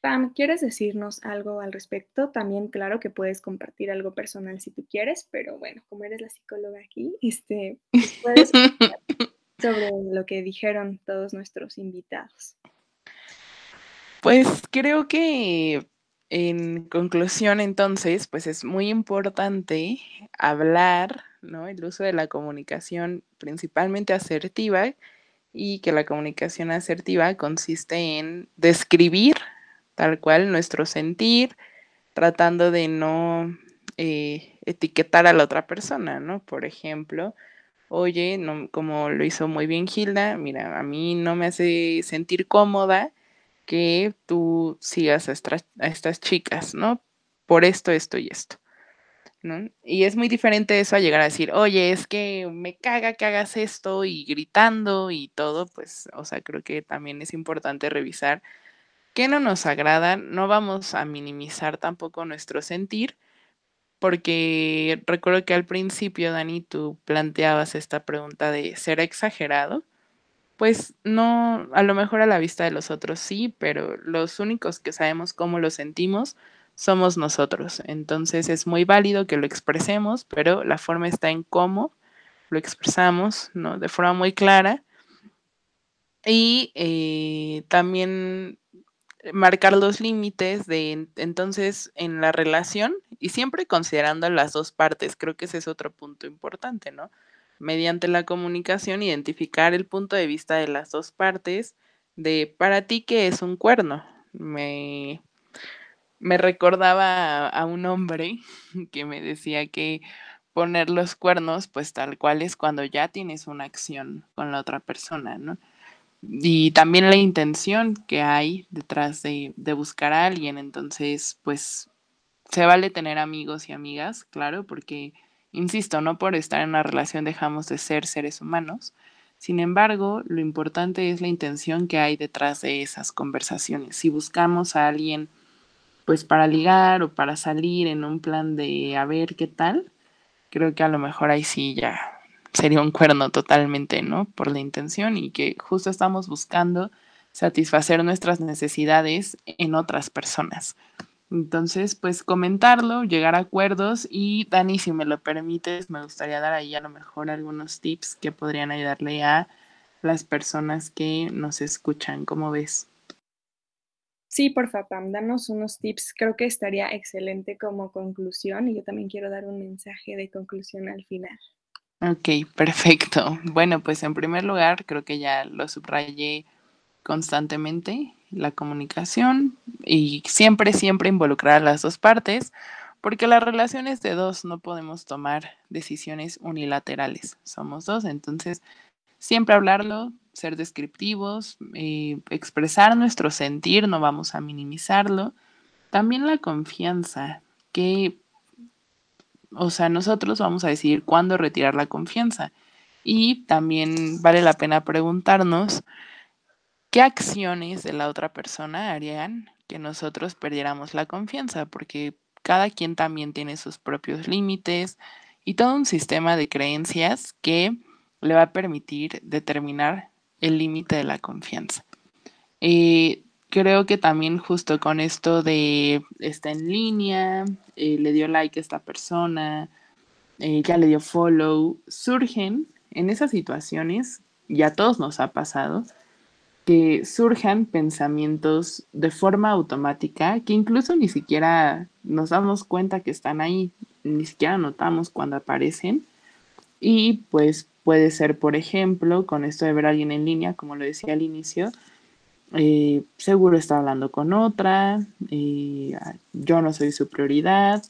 Pam, ¿quieres decirnos algo al respecto? También, claro que puedes compartir algo personal si tú quieres, pero bueno, como eres la psicóloga aquí, este, pues puedes sobre lo que dijeron todos nuestros invitados. Pues creo que en conclusión, entonces, pues es muy importante hablar, ¿no? El uso de la comunicación principalmente asertiva y que la comunicación asertiva consiste en describir tal cual nuestro sentir, tratando de no eh, etiquetar a la otra persona, ¿no? Por ejemplo, oye, no, como lo hizo muy bien Gilda, mira, a mí no me hace sentir cómoda que tú sigas a, estas chicas, ¿no? Por esto, esto y esto. Y es muy diferente eso a llegar a decir, oye, es que me caga que hagas esto y gritando y todo, pues, o sea, creo que también es importante revisar qué no nos agrada, no vamos a minimizar tampoco nuestro sentir, porque recuerdo que al principio, Dani, tú planteabas esta pregunta de, ¿será exagerado? Pues no, a lo mejor a la vista de los otros sí, pero los únicos que sabemos cómo lo sentimos somos nosotros. Entonces es muy válido que lo expresemos, pero la forma está en cómo lo expresamos, ¿no? De forma muy clara. Y eh, también marcar los límites de entonces en la relación y siempre considerando las dos partes. Creo que ese es otro punto importante, ¿no? mediante la comunicación identificar el punto de vista de las dos partes de para ti que es un cuerno. Me, me recordaba a, un hombre que me decía que poner los cuernos pues tal cual es cuando ya tienes una acción con la otra persona, ¿no? Y también la intención que hay detrás de, de buscar a alguien, entonces pues se vale tener amigos y amigas, claro, porque Insisto, no por estar en una relación dejamos de ser seres humanos. Sin embargo, lo importante es la intención que hay detrás de esas conversaciones. Si buscamos a alguien pues para ligar o para salir en un plan de a ver qué tal, creo que a lo mejor ahí sí ya sería un cuerno totalmente, ¿no? Por la intención y que justo estamos buscando satisfacer nuestras necesidades en otras personas. Entonces, pues comentarlo, llegar a acuerdos y Dani, si me lo permites, me gustaría dar ahí a lo mejor algunos tips que podrían ayudarle a las personas que nos escuchan. ¿Cómo ves? Sí, por favor, Pam, danos unos tips. Creo que estaría excelente como conclusión y yo también quiero dar un mensaje de conclusión al final. Ok, perfecto. Bueno, pues en primer lugar, creo que ya lo subrayé constantemente la comunicación y siempre, siempre involucrar a las dos partes, porque las relaciones de dos no podemos tomar decisiones unilaterales, somos dos, entonces siempre hablarlo, ser descriptivos, eh, expresar nuestro sentir, no vamos a minimizarlo. También la confianza, que, o sea, nosotros vamos a decidir cuándo retirar la confianza. Y también vale la pena preguntarnos ¿Qué acciones de la otra persona harían que nosotros perdiéramos la confianza? Porque cada quien también tiene sus propios límites y todo un sistema de creencias que le va a permitir determinar el límite de la confianza. Eh, creo que también justo con esto de está en línea, eh, le dio like a esta persona, eh, ya le dio follow, surgen en esas situaciones, y a todos nos ha pasado, que surjan pensamientos de forma automática que incluso ni siquiera nos damos cuenta que están ahí, ni siquiera notamos cuando aparecen. Y pues puede ser, por ejemplo, con esto de ver a alguien en línea, como lo decía al inicio, eh, seguro está hablando con otra, y ah, yo no soy su prioridad.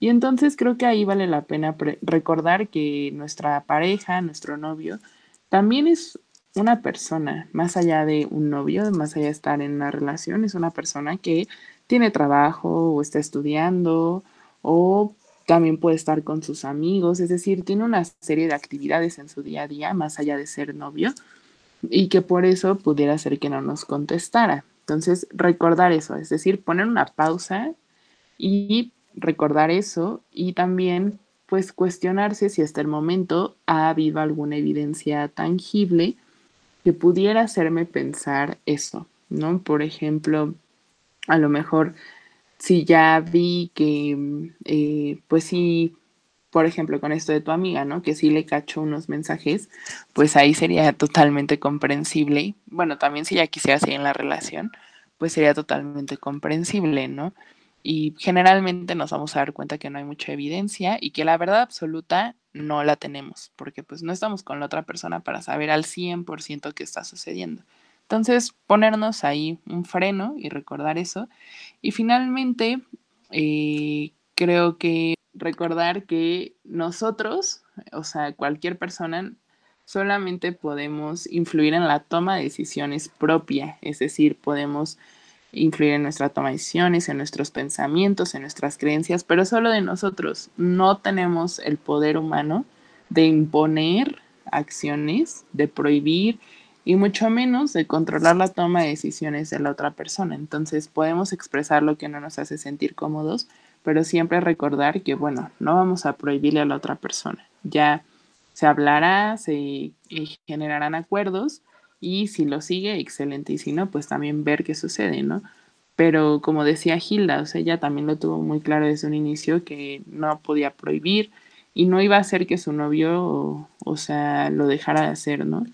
Y entonces creo que ahí vale la pena recordar que nuestra pareja, nuestro novio, también es una persona, más allá de un novio, más allá de estar en una relación, es una persona que tiene trabajo o está estudiando o también puede estar con sus amigos, es decir, tiene una serie de actividades en su día a día, más allá de ser novio, y que por eso pudiera ser que no nos contestara. Entonces, recordar eso, es decir, poner una pausa y recordar eso y también pues cuestionarse si hasta el momento ha habido alguna evidencia tangible que pudiera hacerme pensar eso, ¿no? Por ejemplo, a lo mejor si ya vi que, eh, pues sí, por ejemplo, con esto de tu amiga, ¿no? Que sí le cacho unos mensajes, pues ahí sería totalmente comprensible. Bueno, también si ya quisiera seguir en la relación, pues sería totalmente comprensible, ¿no? Y generalmente nos vamos a dar cuenta que no hay mucha evidencia y que la verdad absoluta no la tenemos, porque pues no estamos con la otra persona para saber al 100% qué está sucediendo. Entonces, ponernos ahí un freno y recordar eso. Y finalmente, eh, creo que recordar que nosotros, o sea, cualquier persona, solamente podemos influir en la toma de decisiones propia, es decir, podemos influir en nuestra toma de decisiones, en nuestros pensamientos, en nuestras creencias, pero solo de nosotros. No tenemos el poder humano de imponer acciones, de prohibir y mucho menos de controlar la toma de decisiones de la otra persona. Entonces podemos expresar lo que no nos hace sentir cómodos, pero siempre recordar que, bueno, no vamos a prohibirle a la otra persona. Ya se hablará, se generarán acuerdos y si lo sigue, excelente. Y si no, pues también ver qué sucede, ¿no? Pero como decía Hilda, o sea, ella también lo tuvo muy claro desde un inicio que no podía prohibir y no iba a hacer que su novio, o, o sea, lo dejara de hacer, ¿no?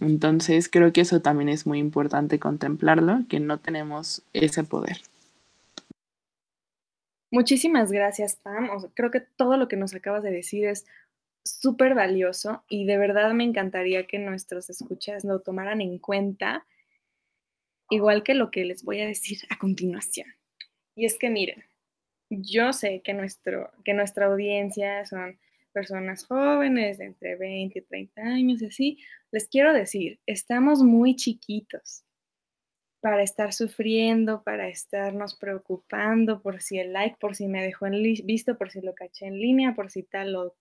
Entonces creo que eso también es muy importante contemplarlo, que no tenemos ese poder. Muchísimas gracias, Pam. creo que todo lo que nos acabas de decir es súper valioso y de verdad me encantaría que nuestros escuchas lo tomaran en cuenta, igual que lo que les voy a decir a continuación. Y es que miren, yo sé que, nuestro, que nuestra audiencia son personas jóvenes de entre 20 y 30 años así, les quiero decir, estamos muy chiquitos para estar sufriendo, para estarnos preocupando por si el like, por si me dejó en visto, por si lo caché en línea, por si tal o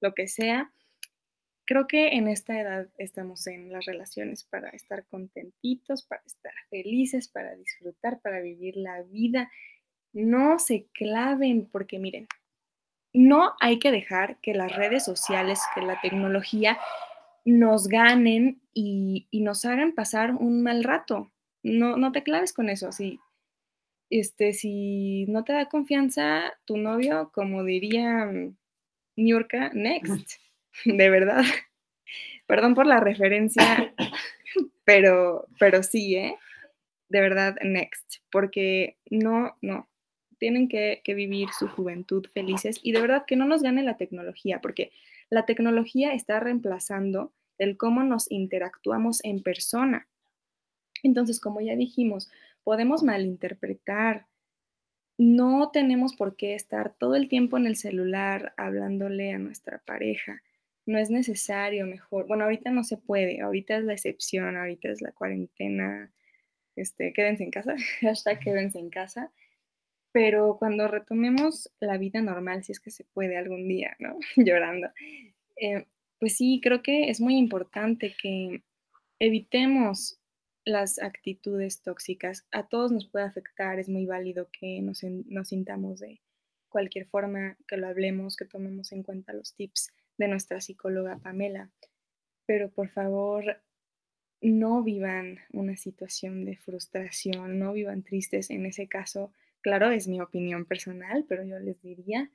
lo que sea. Creo que en esta edad estamos en las relaciones para estar contentitos, para estar felices, para disfrutar, para vivir la vida. No se claven porque miren, no hay que dejar que las redes sociales, que la tecnología nos ganen y, nos hagan pasar un mal rato. No, no te claves con eso. Si, este, si no te da confianza tu novio, como diría mm, Niurka, next. De verdad. Perdón por la referencia, pero, pero sí, ¿eh? De verdad, next. Porque no, no, tienen que, vivir su juventud felices y de verdad que no nos gane la tecnología, porque la tecnología está reemplazando el cómo nos interactuamos en persona. Entonces, como ya dijimos, podemos malinterpretar. No tenemos por qué estar todo el tiempo en el celular hablándole a nuestra pareja. No es necesario, mejor. Bueno, ahorita no se puede, ahorita es la excepción, ahorita es la cuarentena. Este, quédense en casa, hashtag quédense en casa pero cuando retomemos la vida normal, si es que se puede algún día, ¿no? Llorando, eh, pues sí, creo que es muy importante que evitemos las actitudes tóxicas. A todos nos puede afectar, es muy válido que nos, nos sintamos de cualquier forma, que lo hablemos, que tomemos en cuenta los tips de nuestra psicóloga Pamela. Pero por favor, no vivan una situación de frustración, no vivan tristes. En ese caso, Claro, es mi opinión personal, pero yo les diría,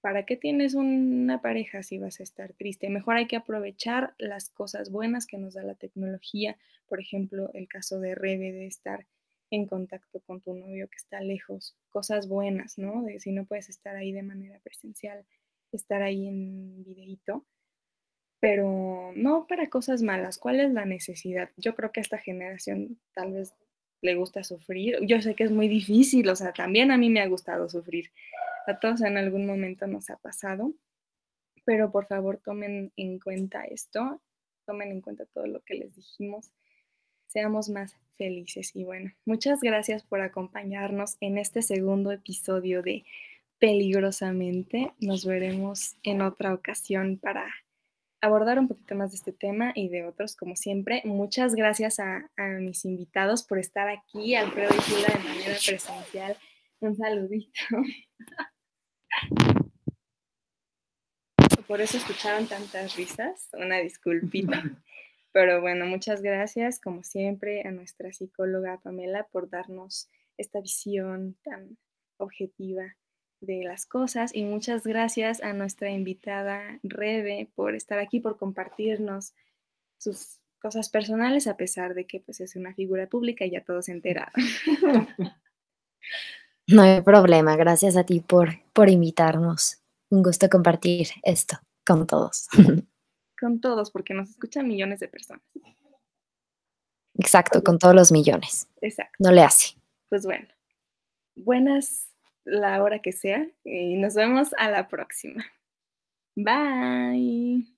¿para qué tienes una pareja si vas a estar triste? Mejor hay que aprovechar las cosas buenas que nos da la tecnología. Por ejemplo, el caso de Rebe de estar en contacto con tu novio que está lejos. Cosas buenas, ¿no? De si no puedes estar ahí de manera presencial, estar ahí en videíto. Pero no para cosas malas. ¿Cuál es la necesidad? Yo creo que esta generación tal vez le gusta sufrir. Yo sé que es muy difícil, o sea, también a mí me ha gustado sufrir. A todos en algún momento nos ha pasado, pero por favor tomen en cuenta esto, tomen en cuenta todo lo que les dijimos, seamos más felices. Y bueno, muchas gracias por acompañarnos en este segundo episodio de Peligrosamente. Nos veremos en otra ocasión para abordar un poquito más de este tema y de otros, como siempre. Muchas gracias a, mis invitados por estar aquí, Alfredo y Gila, de manera presencial. Un saludito. Por eso escucharon tantas risas, una disculpita. Pero bueno, muchas gracias, como siempre, a nuestra psicóloga Pamela por darnos esta visión tan objetiva de las cosas y muchas gracias a nuestra invitada Rebe por estar aquí, por compartirnos sus cosas personales, a pesar de que pues, es una figura pública y ya todos se enteraron. No hay problema, gracias a ti por, por invitarnos. Un gusto compartir esto con todos. Con todos, porque nos escuchan millones de personas. Exacto, con todos los millones. Exacto. No le hace. Pues bueno, buenas la hora que sea y nos vemos a la próxima. Bye.